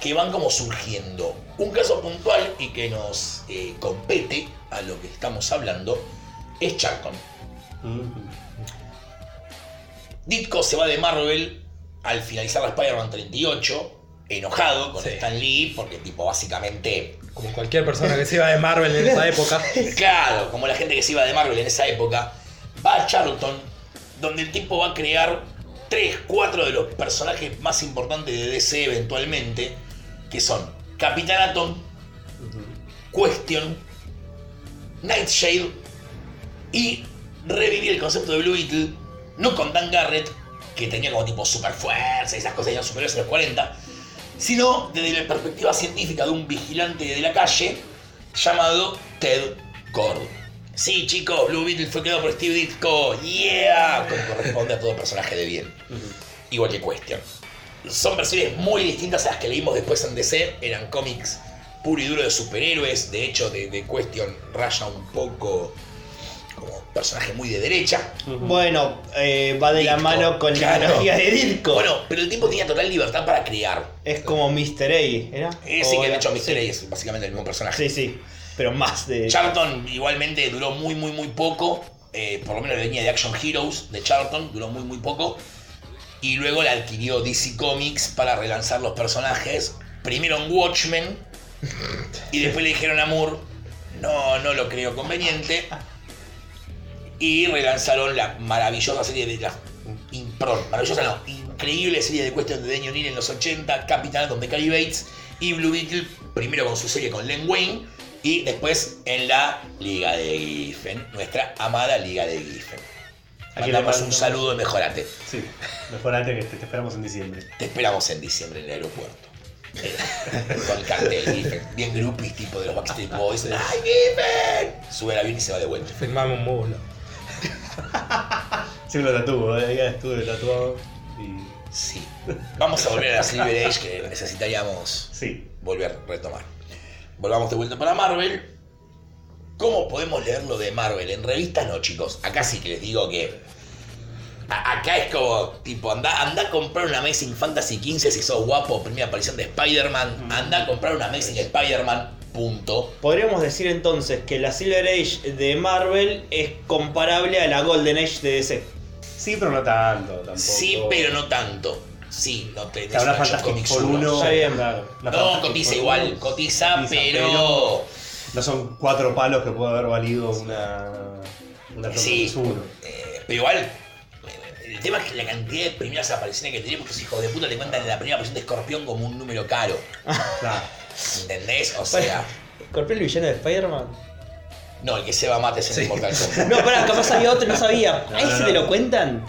que van como surgiendo. Un caso puntual y que nos eh, compete a lo que estamos hablando es Charlton. Mm. Ditko se va de Marvel al finalizar la Spider-Man 38, enojado con Sí. Stan Lee, porque tipo básicamente Como cualquier persona que se iba de Marvel en esa época. Claro, como la gente que se iba de Marvel en esa época, va a Charlton, donde el tipo va a crear 3, 4 de los personajes más importantes de DC eventualmente, que son Capitán Atom, Question, Nightshade y revivir el concepto de Blue Beetle, no con Dan Garrett, que tenía como tipo super fuerza y esas cosas eran superiores a los 40, sino desde la perspectiva científica de un vigilante de la calle llamado Ted Cord. Sí, chicos, Blue Beetle fue creado por Steve Ditko, yeah, como corresponde a todo personaje de bien. Igual que Question. Son versiones muy distintas a las que leímos después en DC, eran cómics puro y duro de superhéroes, de hecho de, de Question raya un poco como personaje muy de derecha. Bueno, eh, va de la mano con la ideología de Ditko. Bueno, pero el tipo tenía total libertad para crear. es como Mr. A, ¿era? Ese O que de hecho Mr. sí. A es básicamente el mismo personaje. Sí, sí, pero más de... Charlton igualmente duró muy, muy, muy poco. eh, por lo menos la línea de Action Heroes de Charlton, duró muy muy poco. Y luego la adquirió DC Comics para relanzar los personajes. Primero en Watchmen. Y después le dijeron a Moore, no, no lo creo conveniente. Y relanzaron la maravillosa serie de la perdón, maravillosa no, increíble serie de cuestiones de Daniel O'Neill en los 80, Capitán Atom de Cary Bates y Blue Beetle, primero con su serie con Len Wayne y después en la Liga de Giffen, nuestra amada Liga de Giffen. Aquí Mandamos un saludo y mejorate. Sí, mejorate que te, te esperamos en diciembre. Te esperamos en diciembre en el aeropuerto. Eh, Con el cartel Giffen, bien groupies tipo de los Backstreet Boys. ¡Ay, Giffen! Sube el avión y se va de vuelta. Firmame un muslo. Sí, lo tatúo, eh, ya estuve tatuado. Y. Sí. Vamos a volver a la Silver Age que necesitaríamos Sí. volver a retomar. Volvamos de vuelta para Marvel. ¿Cómo podemos leer lo de Marvel? En revistas no, chicos. Acá sí que les digo que. a- acá es como, tipo, anda, anda a comprar una Amazing Fantasy 15 si sos guapo, primera aparición de Spider-Man. Anda a comprar una Amazing Spider-Man, punto. Podríamos decir entonces que la Silver Age de Marvel es comparable a la Golden Age de DC. Sí, pero no tanto tampoco. Sí, pero no tanto. Sí, no te Que habrá Fantastic por uno. Está bien. claro. La No, cotiza igual, cotiza, cotiza, pero... No son cuatro palos que puede haber valido una. Una Sí. Eh, pero igual, el tema es que la cantidad de primeras apariciones que tenemos, muchos hijos de puta te cuentan la primera aparición de Escorpión como un número caro. Claro. ¿Entendés? O sea, ¿Scorpion el villano de Spider-Man? no, el que se va mate es en Mortal Kombat. No, pará, capaz había otro no sabía. ¿Ahí No, no, se no. te lo cuentan?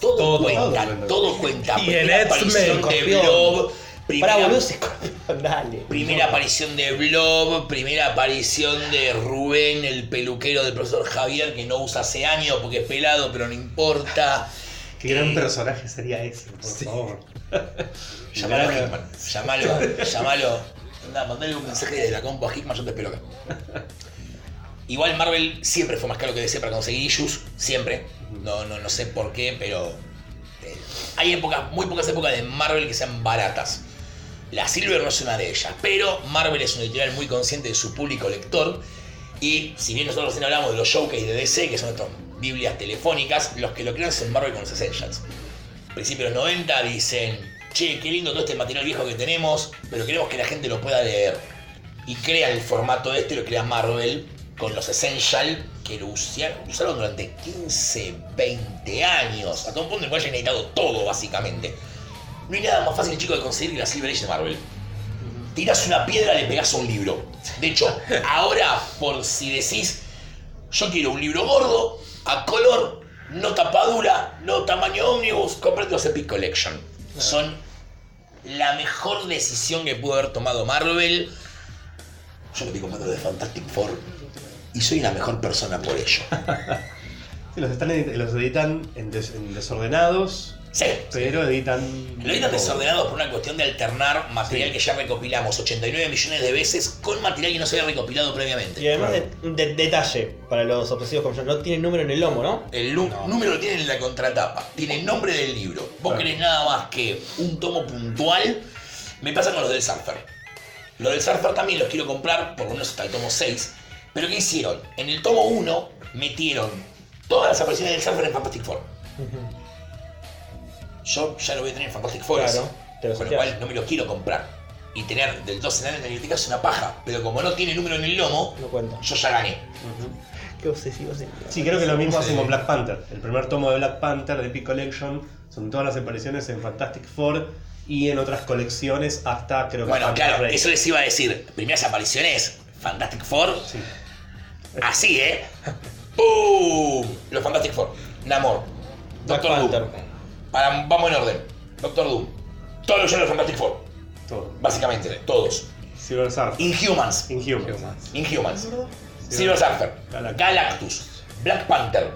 Todo, Todo, cuenta, todo. cuenta. Y Primera en X-Men, aparición de. Blob, primera, Pará, boludo, dale. primera aparición de Blob, primera aparición de Rubén, el peluquero del profesor Javier, que no usa hace años porque es pelado, pero no importa. Qué gran personaje sería ese, por favor. Llamalo a. Llamalo, llamalo. Anda, mandale un mensaje desde la compu a Hickman, yo te espero acá. Igual Marvel siempre fue más caro que DC para conseguir issues, siempre. No, no, no sé por qué, pero. eh, hay épocas, muy pocas épocas de Marvel que sean baratas. La Silver no es una de ellas, pero Marvel es un editorial muy consciente de su público lector. Y si bien nosotros recién hablamos de los showcase de DC, que son nuestras Biblias telefónicas, los que lo crean son Marvel con los Essentials. Principios de los 90 dicen, che, qué lindo todo este material viejo que tenemos, pero queremos que la gente lo pueda leer. Y crean el formato este, lo crea Marvel con los Essential, que lo usaron, usaron durante 15, 20 años, a todo un punto en el cual hayan editado todo, básicamente. No hay nada más fácil, chico, de conseguir que la Silver Age de Marvel. Tiras una piedra, le pegas a un libro. De hecho, ahora, por si decís, yo quiero un libro gordo, a color, no tapadura, no tamaño ómnibus, comprate los Epic Collection. Son la mejor decisión que pudo haber tomado Marvel. Yo me estoy comprando de Fantastic Four y soy la mejor persona por ello. Sí, los, están los editan en, des- en desordenados, Sí. pero editan. Lo editan desordenado por una cuestión de alternar material Sí. que ya recopilamos 89 millones de veces con material que no se había recopilado previamente. Y además, de, de- detalle para los obsesivos como yo, no tiene número en el lomo, ¿no? El No. número lo tiene en la contratapa, tiene el nombre del libro. Vos Claro. querés nada más que un tomo puntual. Me pasa con los del Surfer. Los del Surfer también los quiero comprar, por lo menos hasta el tomo 6. Pero ¿qué hicieron? En el tomo 1 metieron todas las apariciones del Surfer en Fantastic Four. Yo ya lo voy a tener en Fantastic Four. Claro, ese. te lo con lo cual no me lo quiero comprar. Y tener del 12 en la biblioteca es una paja. Pero como no tiene número en el lomo, No cuenta. yo ya gané. Qué obsesivo. Sí, creo que lo mismo hacen con Black Panther. El primer tomo de Black Panther de Epic Collection son todas las apariciones en Fantastic Four y en otras colecciones hasta creo que Bueno, Panther claro, Rey. eso les iba a decir. Primeras apariciones, Fantastic Four, Sí. así, ¿eh? ¡Pum! Los Fantastic Four. Namor. Black Doctor Panther. Doom. Para- vamos en orden. Doctor Doom. Todos los de Fantastic Four. Todo. Básicamente, todos. Silver Surfer. Inhumans. Inhumans. Humans. Inhumans. Silver Surfer. Galactus. Galactus. Black Panther.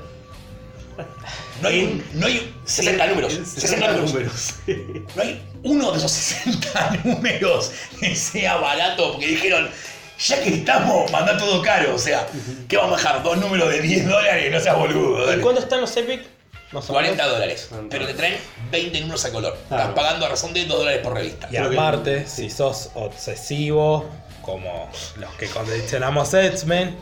No hay, un- no hay 60 números. 60 números. No hay uno de esos 60 números que sea barato, porque dijeron, ya que estamos, manda todo caro. O sea, ¿qué vamos a dejar? Dos números de 10 dólares, no seas boludo. ¿Y dale. cuánto están los Epic? Más o 40 menos. dólares. 40. Pero te traen 20 números a color. Claro. Estás pagando a razón de 2 dólares por revista. Y Creo que- aparte, si sos obsesivo, como los que coleccionamos X-Men,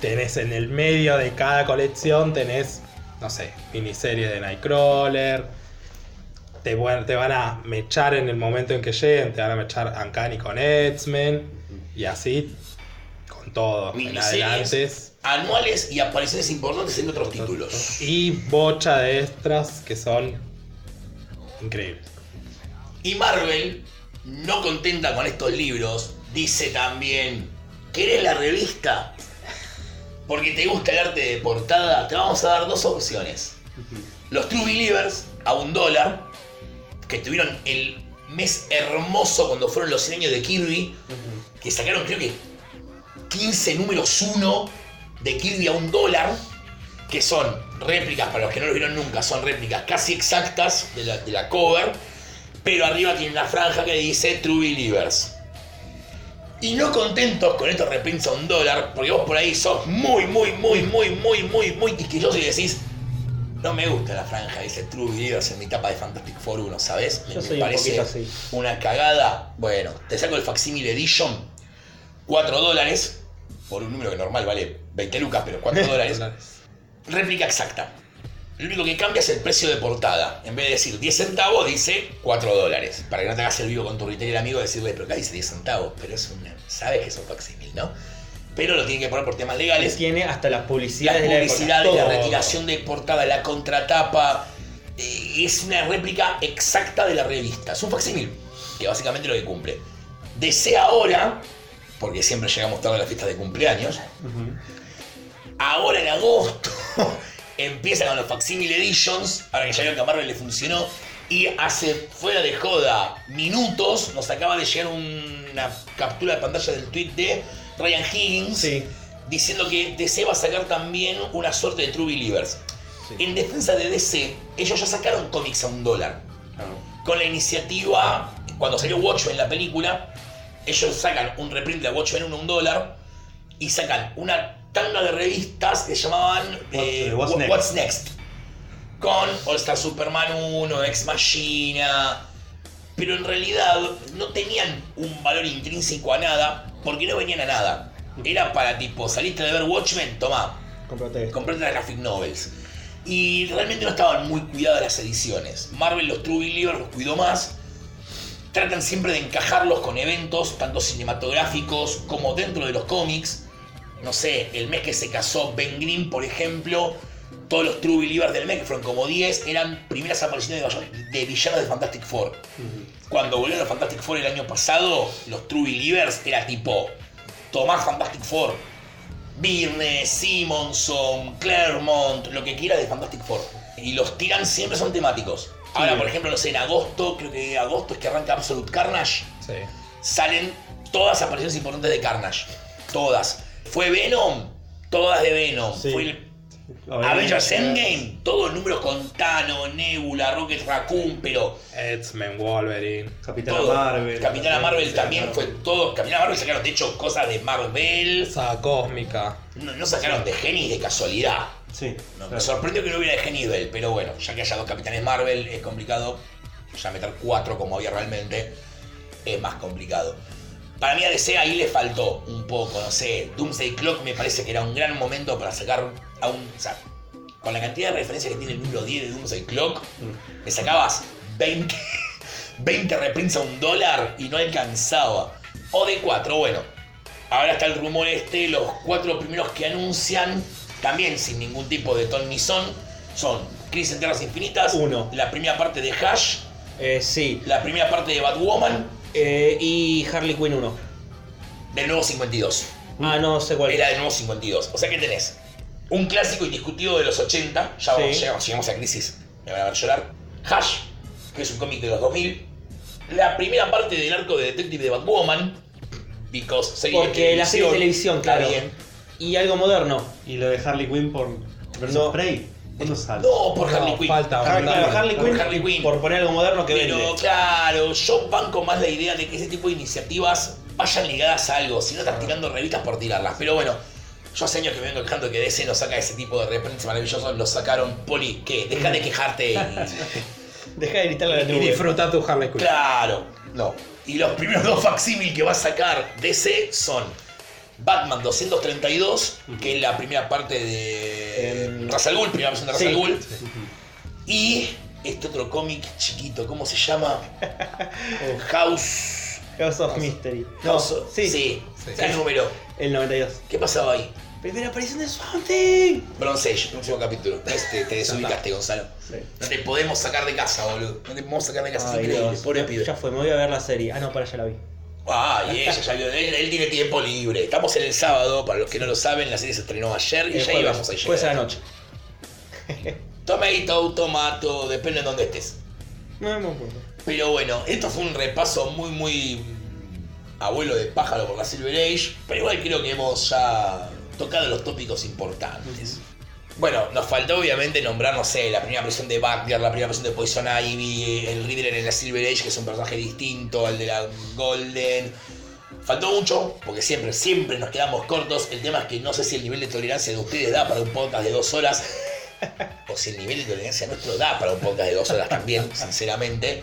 tenés en el medio de cada colección, tenés, no sé, miniserie de Nightcrawler. Te, van- te van a mechar en el momento en que lleguen, te van a mechar Uncanny con X-Men y así todo Miniseries. Anuales y apariciones importantes en otros títulos. Y bocha de extras que son increíbles. Y Marvel, no contenta con estos libros, dice también, ¿querés la revista? Porque te gusta el arte de portada, te vamos a dar dos opciones. Los True Believers a un dólar, que tuvieron el mes hermoso cuando fueron los 100 años de Kirby, que sacaron creo que 15 números 1 de Kirby a un dólar, que son réplicas, para los que no lo vieron nunca, son réplicas casi exactas de la, de la cover, pero arriba tiene una franja que dice True Believers. Y no contentos con estos reprints a un dólar, porque vos por ahí sos muy, muy, muy, muy, muy, muy, muy quisquilloso y decís, no me gusta la franja, dice True Believers en mi tapa de Fantastic Four 1, ¿sabes? Me, un parece así. una cagada. Bueno, te saco el Facsimile Edition, 4 dólares, por un número que normal vale 20 lucas, pero 4 dólares. Réplica exacta. Lo único que cambia es el precio de portada. En vez de decir 10 centavos, dice 4 dólares. Para que no te hagas el vivo con tu retailer amigo y decirle, pero acá dice 10 centavos. Pero es una. Sabes que es un facsímil, ¿no? Pero lo tienen que poner por temas legales. Tiene hasta las La publicidades de la publicidad, la todo. retiración de portada, la contratapa. eh, Es una réplica exacta de la revista. Es un facsímil, que básicamente lo que cumple. DC ahora, porque siempre llegamos tarde a las fiestas de cumpleaños, ahora en agosto empieza con los Facsimile Editions, ahora que ya vio que a Marvel le funcionó, y hace fuera de joda minutos nos acaba de llegar una captura de pantalla del tweet de Ryan Higgins Sí. diciendo que DC va a sacar también una suerte de True Believers. Sí. En defensa de DC, ellos ya sacaron cómics a un dólar. Con la iniciativa, cuando salió Watchmen la película, ellos sacan un reprint de Watchmen 1 a un dólar y sacan una tanda de revistas que llamaban eh, What's Wha- Next. What's Next. Con All Star Superman 1, Ex Machina. Pero en realidad no tenían un valor intrínseco a nada porque no venían a nada. Era para tipo, saliste de ver Watchmen, toma, Cómprate esto. comprate las graphic novels. Y realmente no estaban muy cuidadas las ediciones. Marvel los True Believers los cuidó más. Tratan siempre de encajarlos con eventos, tanto cinematográficos como dentro de los cómics. No sé, el mes que se casó Ben Grimm, por ejemplo, todos los True Believers del mes, que fueron como 10, eran primeras apariciones de villanos- de Fantastic Four. Cuando volvieron a Fantastic Four el año pasado, los True Believers era tipo Tomás Fantastic Four, Byrne, Simonson, Claremont, lo que quiera de Fantastic Four. Y los tiran siempre son temáticos. Ahora, por ejemplo, no sé, en agosto, creo que agosto es que arranca Absolute Carnage, Sí. salen todas las apariciones importantes de Carnage. Todas. Fue Venom, todas de Venom. Sí. Fue el Avengers Endgame, todos números con Tano, Nebula, Rocket Raccoon, pero X-Men, Wolverine. Capitana todo. Marvel. Capitana Marvel también fue todo. Capitana Marvel sacaron de hecho cosas de Marvel. Saga Cósmica. No, no sacaron de Genis de casualidad. Sí. No, me sorprendió que no hubiera de Bell, pero bueno, ya que haya dos capitanes Marvel es complicado. Ya meter cuatro como había realmente es más complicado. Para mí a DC ahí le faltó un poco, no sé. Doomsday Clock me parece que era un gran momento para sacar a un. O sea, con la cantidad de referencias que tiene el número 10 de Doomsday Clock, me sacabas 20, 20 reprints a un dólar y no alcanzaba. O de 4, bueno. Ahora está el rumor este, los cuatro primeros que anuncian, también sin ningún tipo de ton ni son, son Crisis en Tierras Infinitas, Uno. la primera parte de Hash, Eh, sí. la primera parte de Batwoman, Eh, y Harley Quinn 1. del nuevo 52. Ah, no sé cuál. Era del nuevo 52. O sea que tenés un clásico indiscutido de los 80, ya vamos, Sí. llegamos, llegamos a Crisis, me van a ver llorar. Hash, que es un cómic de los 2000. La primera parte del arco de Detective de Batwoman, because serie de Porque la serie de televisión, está claro. bien. Y algo moderno. Y lo de Harley Quinn por versus No. Prey. ¿Cuándo sale? No, por No, Harley Quinn. falta, Harley, falta. claro, Harley Por Quinn, Harley Quinn. por poner algo moderno que Pero vende. claro, yo banco más la idea de que ese tipo de iniciativas vayan ligadas a algo, si no estás tirando revistas por tirarlas. Pero bueno, yo hace años que me vengo quejando que DC no saca ese tipo de reprints maravillosos, los sacaron. Poli, ¿qué? Deja de quejarte. y- Deja de gritarle a la Y nube. disfruta tu Harley Quinn. claro, no. Y los primeros dos facsímil que va a sacar DC son Batman 232, que es la primera parte de Em, Ra's al Ghul, primera versión de Ra's sí. Ghul. Y este otro cómic chiquito, ¿cómo se llama? House. House of Mystery. No, House of- sí, sí. Sí. ¿Qué número? el 92. ¿Qué pasaba ahí? Primera aparición de Swamp Thing. Bronze Age, próximo capítulo. Este, te desubicaste, Gonzalo. Sí. No te podemos sacar de casa, boludo. No te podemos sacar de casa. Es Ay, increíble, Dios. pobre pibe. Ya fue, me voy a ver la serie. Ah, no, para, ya la vi. Ah, y ella ya vio. Él, él tiene tiempo libre. Estamos en el sábado, para los que no lo saben, la serie se estrenó ayer y ya íbamos a llegar. Jueves a la noche. Tomato, tomato, depende de dónde estés. No me acuerdo. Pero bueno, esto fue un repaso muy, muy mm, abuelo de pájaro por la Silver Age. Pero igual creo que hemos ya tocado los tópicos importantes. Bueno, nos faltó obviamente nombrar, no sé, la primera versión de Batgirl, la primera versión de Poison Ivy, el Riddler en la Silver Age, que es un personaje distinto al de la Golden. Faltó mucho, porque siempre, siempre nos quedamos cortos. El tema es que no sé si el nivel de tolerancia de ustedes da para un podcast de dos horas, o si el nivel de tolerancia nuestro da para un podcast de dos horas también, sinceramente.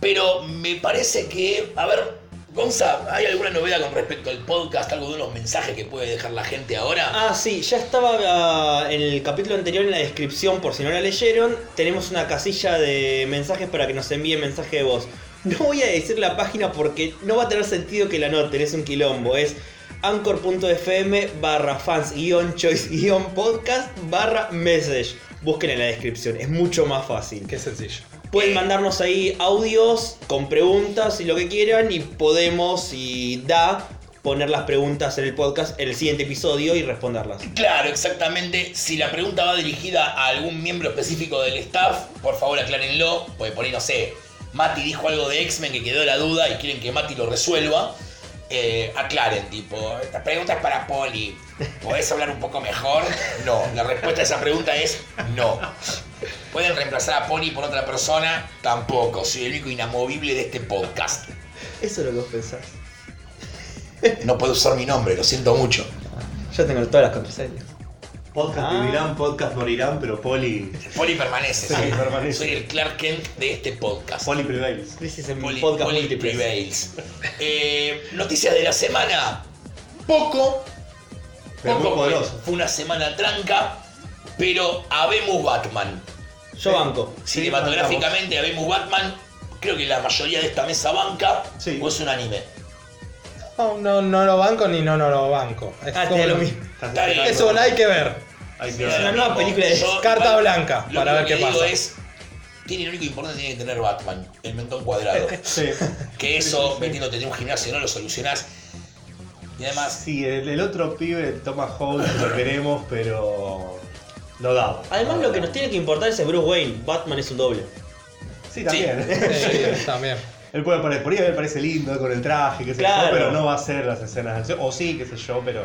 Pero me parece que, a ver, Gonza, ¿hay alguna novedad con respecto al podcast? ¿Algo de unos mensajes que puede dejar la gente ahora? Ah, sí, ya estaba ah, en el capítulo anterior en la descripción, por si no la leyeron. Tenemos una casilla de mensajes para que nos envíen mensaje de voz. No voy a decir la página porque no va a tener sentido que la noten, es un quilombo. Es anchor.fm barra fans guion choice guion podcast barra message. Busquen en la descripción, es mucho más fácil. Qué sencillo. Pueden mandarnos ahí audios con preguntas y lo que quieran y podemos, si da, poner las preguntas en el podcast en el siguiente episodio y responderlas. Claro, exactamente. Si la pregunta va dirigida a algún miembro específico del staff, por favor aclárenlo. Porque por ahí, no sé, Mati dijo algo de X-Men que quedó la duda y quieren que Mati lo resuelva. Eh, aclaren, tipo, esta pregunta es para Poli. ¿Podés hablar un poco mejor? No, la respuesta a esa pregunta es no. ¿Pueden reemplazar a Poli por otra persona? Tampoco. Soy el único inamovible de este podcast. Eso es lo que vos pensás. No puedo usar mi nombre, lo siento mucho. Yo tengo todas las contraseñas. Podcast Ah. vivirán, podcast morirán, pero Poli. Poli permanece, Sí, ¿sí? permanece. Soy el Clark Kent de este podcast. Poli prevails. Crisis en Poli, podcast Poli múltiples. prevails. Eh, noticias de la semana. Poco. Pero muy poco porque poderoso. Fue una semana tranca. Pero habemos Batman. Yo banco. Cinematográficamente habemos Batman. Creo que la mayoría de esta mesa banca. Sí. O es un anime. No, no, no lo banco ni no, no lo banco. Es Ah, como- lo mismo. Está bien. Eso no hay que ver. Hay que Es una ver. nueva película de Yo, Carta igual, blanca, lo para ver qué digo pasa. es. Tiene lo único importante que tiene que tener Batman, el mentón cuadrado. Sí. Que eso, metiéndote en un gimnasio, no lo solucionás. Y además, Sí, el, el otro pibe, Thomas Holt, lo queremos, pero. No da. Además lo que nos tiene que importar es el Bruce Wayne. Batman es un doble. Sí, también. Sí, también. Él puede parecer, por ahí a él parece lindo con el traje, qué sé Claro. yo, pero no va a ser las escenas de acción. O sí, qué sé yo, pero.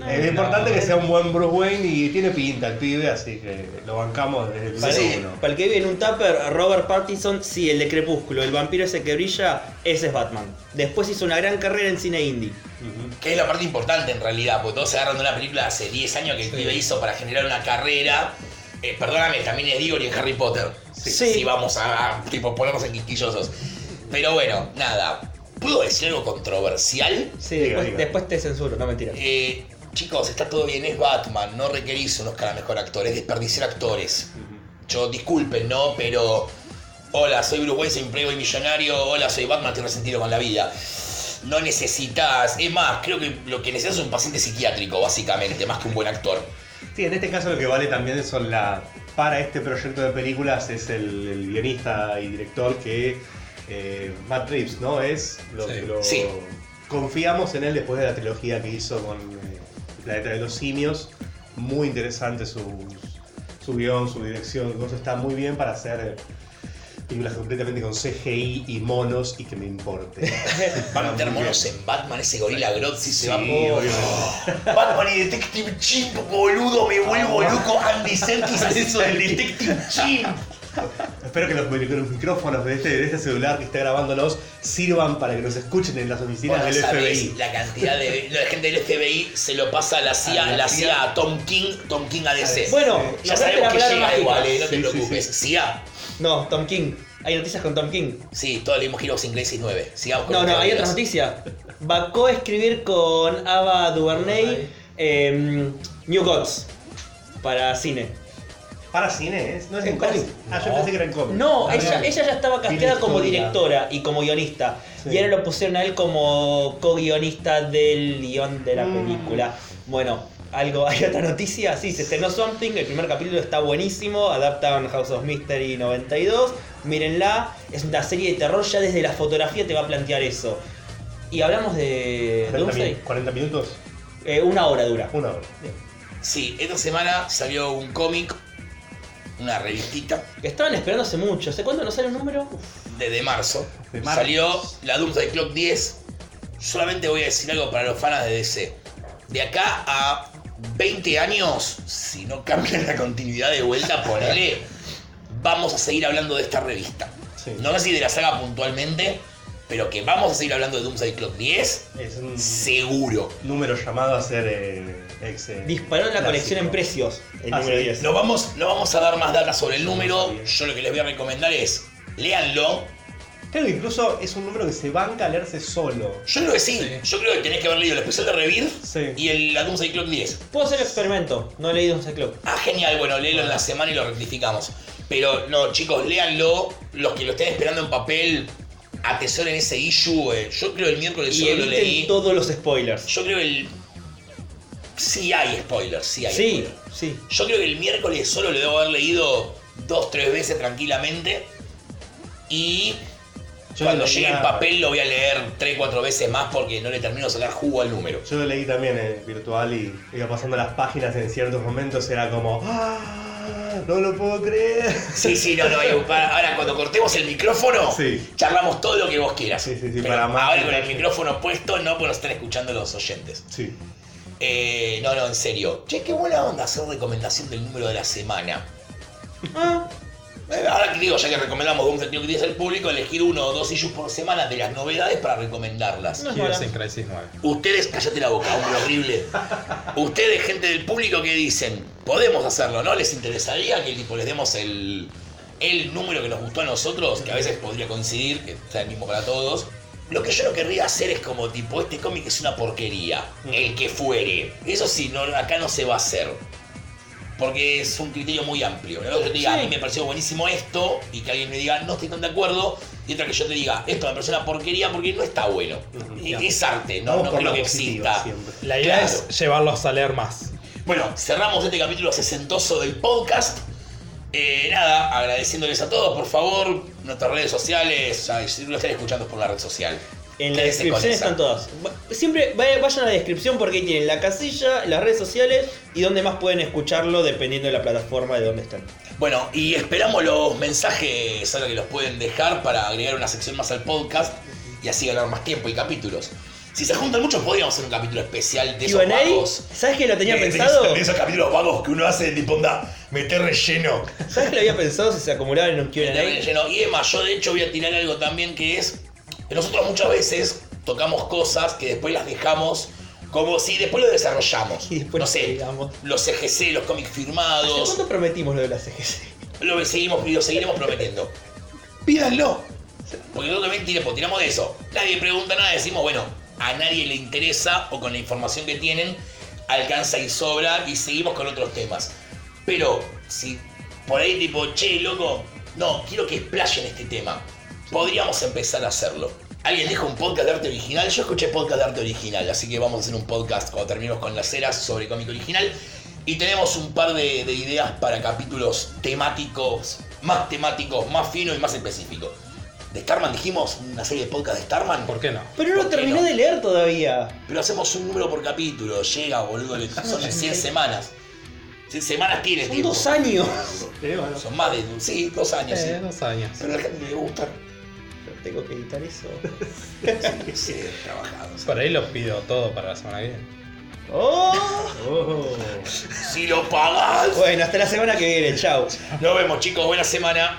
No, es no. importante que sea un buen Bruce Wayne y tiene pinta el pibe, así que lo bancamos desde el Para, uno. para el que vive en un tupper, Robert Pattinson, sí, el de Crepúsculo, el vampiro ese que brilla, ese es Batman. Después hizo una gran carrera en cine indie. Que es la parte importante en realidad, porque todos se agarran de una película hace 10 años que el Sí. pibe hizo para generar una carrera. Eh, perdóname, también es Diggory en Harry Potter. Sí. Si vamos a, a, tipo, ponernos en quisquillosos. Pero bueno, nada. ¿Puedo decir algo controversial? Sí, después, después te censuro, no mentira. Eh, chicos, está todo bien, es Batman, no requerís un Oscar a mejor actor, es desperdiciar actores. Yo, disculpen, ¿no? Pero. Hola, soy Bruce Wayne, soy un playboy millonario. Hola, soy Batman, estoy resentido con la vida. No necesitas. Es más, creo que lo que necesitas es un paciente psiquiátrico, básicamente, más que un buen actor. Sí, en este caso lo que vale también son la. Para este proyecto de películas es el, el guionista y director que eh, Matt Reeves, ¿no? Es lo Sí. que lo. Sí. Confiamos en él después de la trilogía que hizo con eh, Planeta de los Simios. Muy interesante su, su guion, su dirección. Todo está muy bien para hacer eh, películas completamente con CGI y monos y que me importe. Van a meter monos en Batman, ese gorila Sí, se va obviamente. Batman y Detective Chimp, boludo, me vuelvo loco. Andy Serkis hace eso del Detective Chimp. Espero que los, micrófonos de este, de este celular que está grabándonos sirvan para que nos escuchen en las oficinas del FBI. La cantidad de la gente del FBI se lo pasa a la CIA, A la la CIA. CIA a Tom King, Tom King a DC. Bueno, ya sabemos la que llega mágica. igual, eh, no te Sí, preocupes. sí. CIA. No, Tom King. Hay noticias con Tom King. Sí, todos leímos Heroes in Crisis 9. Sigamos con No, no, hay otra noticia. Va a coescribir con Ava DuVernay em, New Gods para cine. Para cine, ¿es? ¿No es para cómic? Ah, yo pensé que era en cómic. No, Ah, ella, ya estaba casteada como directora y como guionista. Sí. Y ahora lo pusieron a él como co-guionista del guion de la Mm. película. Bueno, algo, hay otra noticia. Sí, se estrenó Something. El primer capítulo está buenísimo. Adaptan House of Mystery 92. Mírenla. Es una serie de terror. Ya desde la fotografía te va a plantear eso. Y hablamos de 40, Doomsday. min- 40 minutos, Eh, una hora dura. una hora. Sí, esta semana salió un cómic, una revistita Estaban esperando hace mucho. ¿Hace cuánto no sale un número? Uf. desde marzo. De marzo. Salió la Doomsday Clock 10. Solamente voy a decir algo para los fans de DC. De acá a 20 años, si no cambian la continuidad de vuelta, ponele, vamos a seguir hablando de esta revista. Sí. No sé si de la saga puntualmente, pero que vamos a seguir hablando de Doomsday Clock 10, Es un seguro. número llamado a ser eh, ex. eh, Disparó en la clásico. colección en precios. El número sí. 10. No vamos, no vamos a dar más datos sobre el número. Yo lo que les voy a recomendar es, léanlo. Claro, incluso es un número que se banca a leerse solo. Yo creo que sí. Sí. Yo creo que tenés que haber leído el especial de Revir Sí. y el, la Doomsday Clock 10. Puedo hacer el experimento. No he leído un Club. Ah, genial, bueno, léelo en la semana y lo rectificamos. Pero no, chicos, léanlo. Los que lo estén esperando en papel, atesoren ese issue. eh. Yo creo el miércoles Y solo lo leí. todos los spoilers. Yo creo el. Sí hay spoilers, sí hay Sí, spoilers. sí. Yo creo que el miércoles solo lo debo haber leído dos, tres veces tranquilamente. Y Yo cuando llegue en papel lo voy a leer tres, cuatro veces más porque no le termino de sacar jugo al número. Yo lo leí también en virtual y iba pasando las páginas en ciertos momentos, era como. ¡Ah! No lo puedo creer. Sí, sí, no, no. para- Ahora, cuando cortemos el micrófono, Sí. charlamos todo lo que vos quieras. Sí, sí, sí, Pero para más ahora con el micrófono puesto, no, porque nos están escuchando los oyentes. Sí. Eh, no, no, en serio. Che, qué buena onda hacer recomendación del número de la semana. Ah, Ahora que digo, ya que recomendamos Doomsday Clock 10 al público, elegir uno o dos issues por semana de las novedades para recomendarlas. No. Heroes mala. in Crisis 9. Ustedes, cállate la boca, hombre horrible. Ustedes, gente del público, ¿qué dicen? Podemos hacerlo, ¿no? ¿Les interesaría que tipo, les demos el, el número que nos gustó a nosotros? Que a veces podría coincidir, que sea el mismo para todos. Lo que yo no querría hacer es como tipo, este cómic es una porquería, el que fuere. Eso sí, no, acá no se va a hacer. Porque es un criterio muy amplio. Una cosa que yo te diga, Sí. a mí me pareció buenísimo esto, y que alguien me diga, no estoy tan de acuerdo, y otra que yo te diga, esto me pareció una porquería porque no está bueno. Y Es arte, no, no creo la que exista. siempre. La idea Claro. es llevarlos a leer más. Bueno, cerramos este capítulo sesentoso del podcast. Eh, nada, agradeciéndoles a todos, por favor, nuestras redes sociales, si lo están escuchando es por la red social. En la descripción están todas. Siempre vaya- vayan a la descripción porque ahí tienen la casilla, las redes sociales y donde más pueden escucharlo dependiendo de la plataforma de donde estén. Bueno, y esperamos los mensajes ahora que los pueden dejar para agregar una sección más al podcast y así ganar más tiempo y capítulos. Si se juntan muchos, podríamos hacer un capítulo especial de esos vagos. ¿sabes que lo tenía De- de pensado? esos- de esos capítulos vagos que uno hace tipo onda, meter relleno. ¿Sabes que lo había pensado si se acumulaban en un Meter Q&A? relleno. Y Emma, yo de hecho voy a tirar algo también que es nosotros muchas veces tocamos cosas que después las dejamos como si después lo desarrollamos. Y después no sé, digamos. los CGC, los cómics ¿Hace firmados, cuánto prometimos lo de la CGC? lo seguimos lo seguiremos prometiendo. Pídanlo. Porque nosotros también tiramos, tiramos de eso. Nadie pregunta nada, decimos, bueno, a nadie le interesa o con la información que tienen alcanza y sobra y seguimos con otros temas. Pero si por ahí tipo, che, loco, no, quiero que explayen este tema. Podríamos empezar a hacerlo. Alguien dijo un podcast de arte original. Yo escuché podcast de arte original, así que vamos a hacer un podcast cuando terminemos con las eras sobre cómic original. Y tenemos un par de, de ideas para capítulos temáticos, más temáticos, más finos y más específicos. De Starman dijimos una serie de podcast de Starman. ¿Por qué no? Pero no lo ¿Por qué terminé no? de leer todavía. Pero hacemos un número por capítulo. Llega, boludo. Son 100 semanas. 100 semanas tiene Son tiempo. dos años. Son más de. Sí, dos años. Eh, sí. dos años. Pero a la gente le gusta. Tengo que editar eso. Sí, sí, trabajado. Por ahí lo pido todo para la semana que viene. ¡Oh! Oh. Si lo pagas. Bueno, hasta la semana que viene. Chao. Nos vemos, chicos. Buena semana.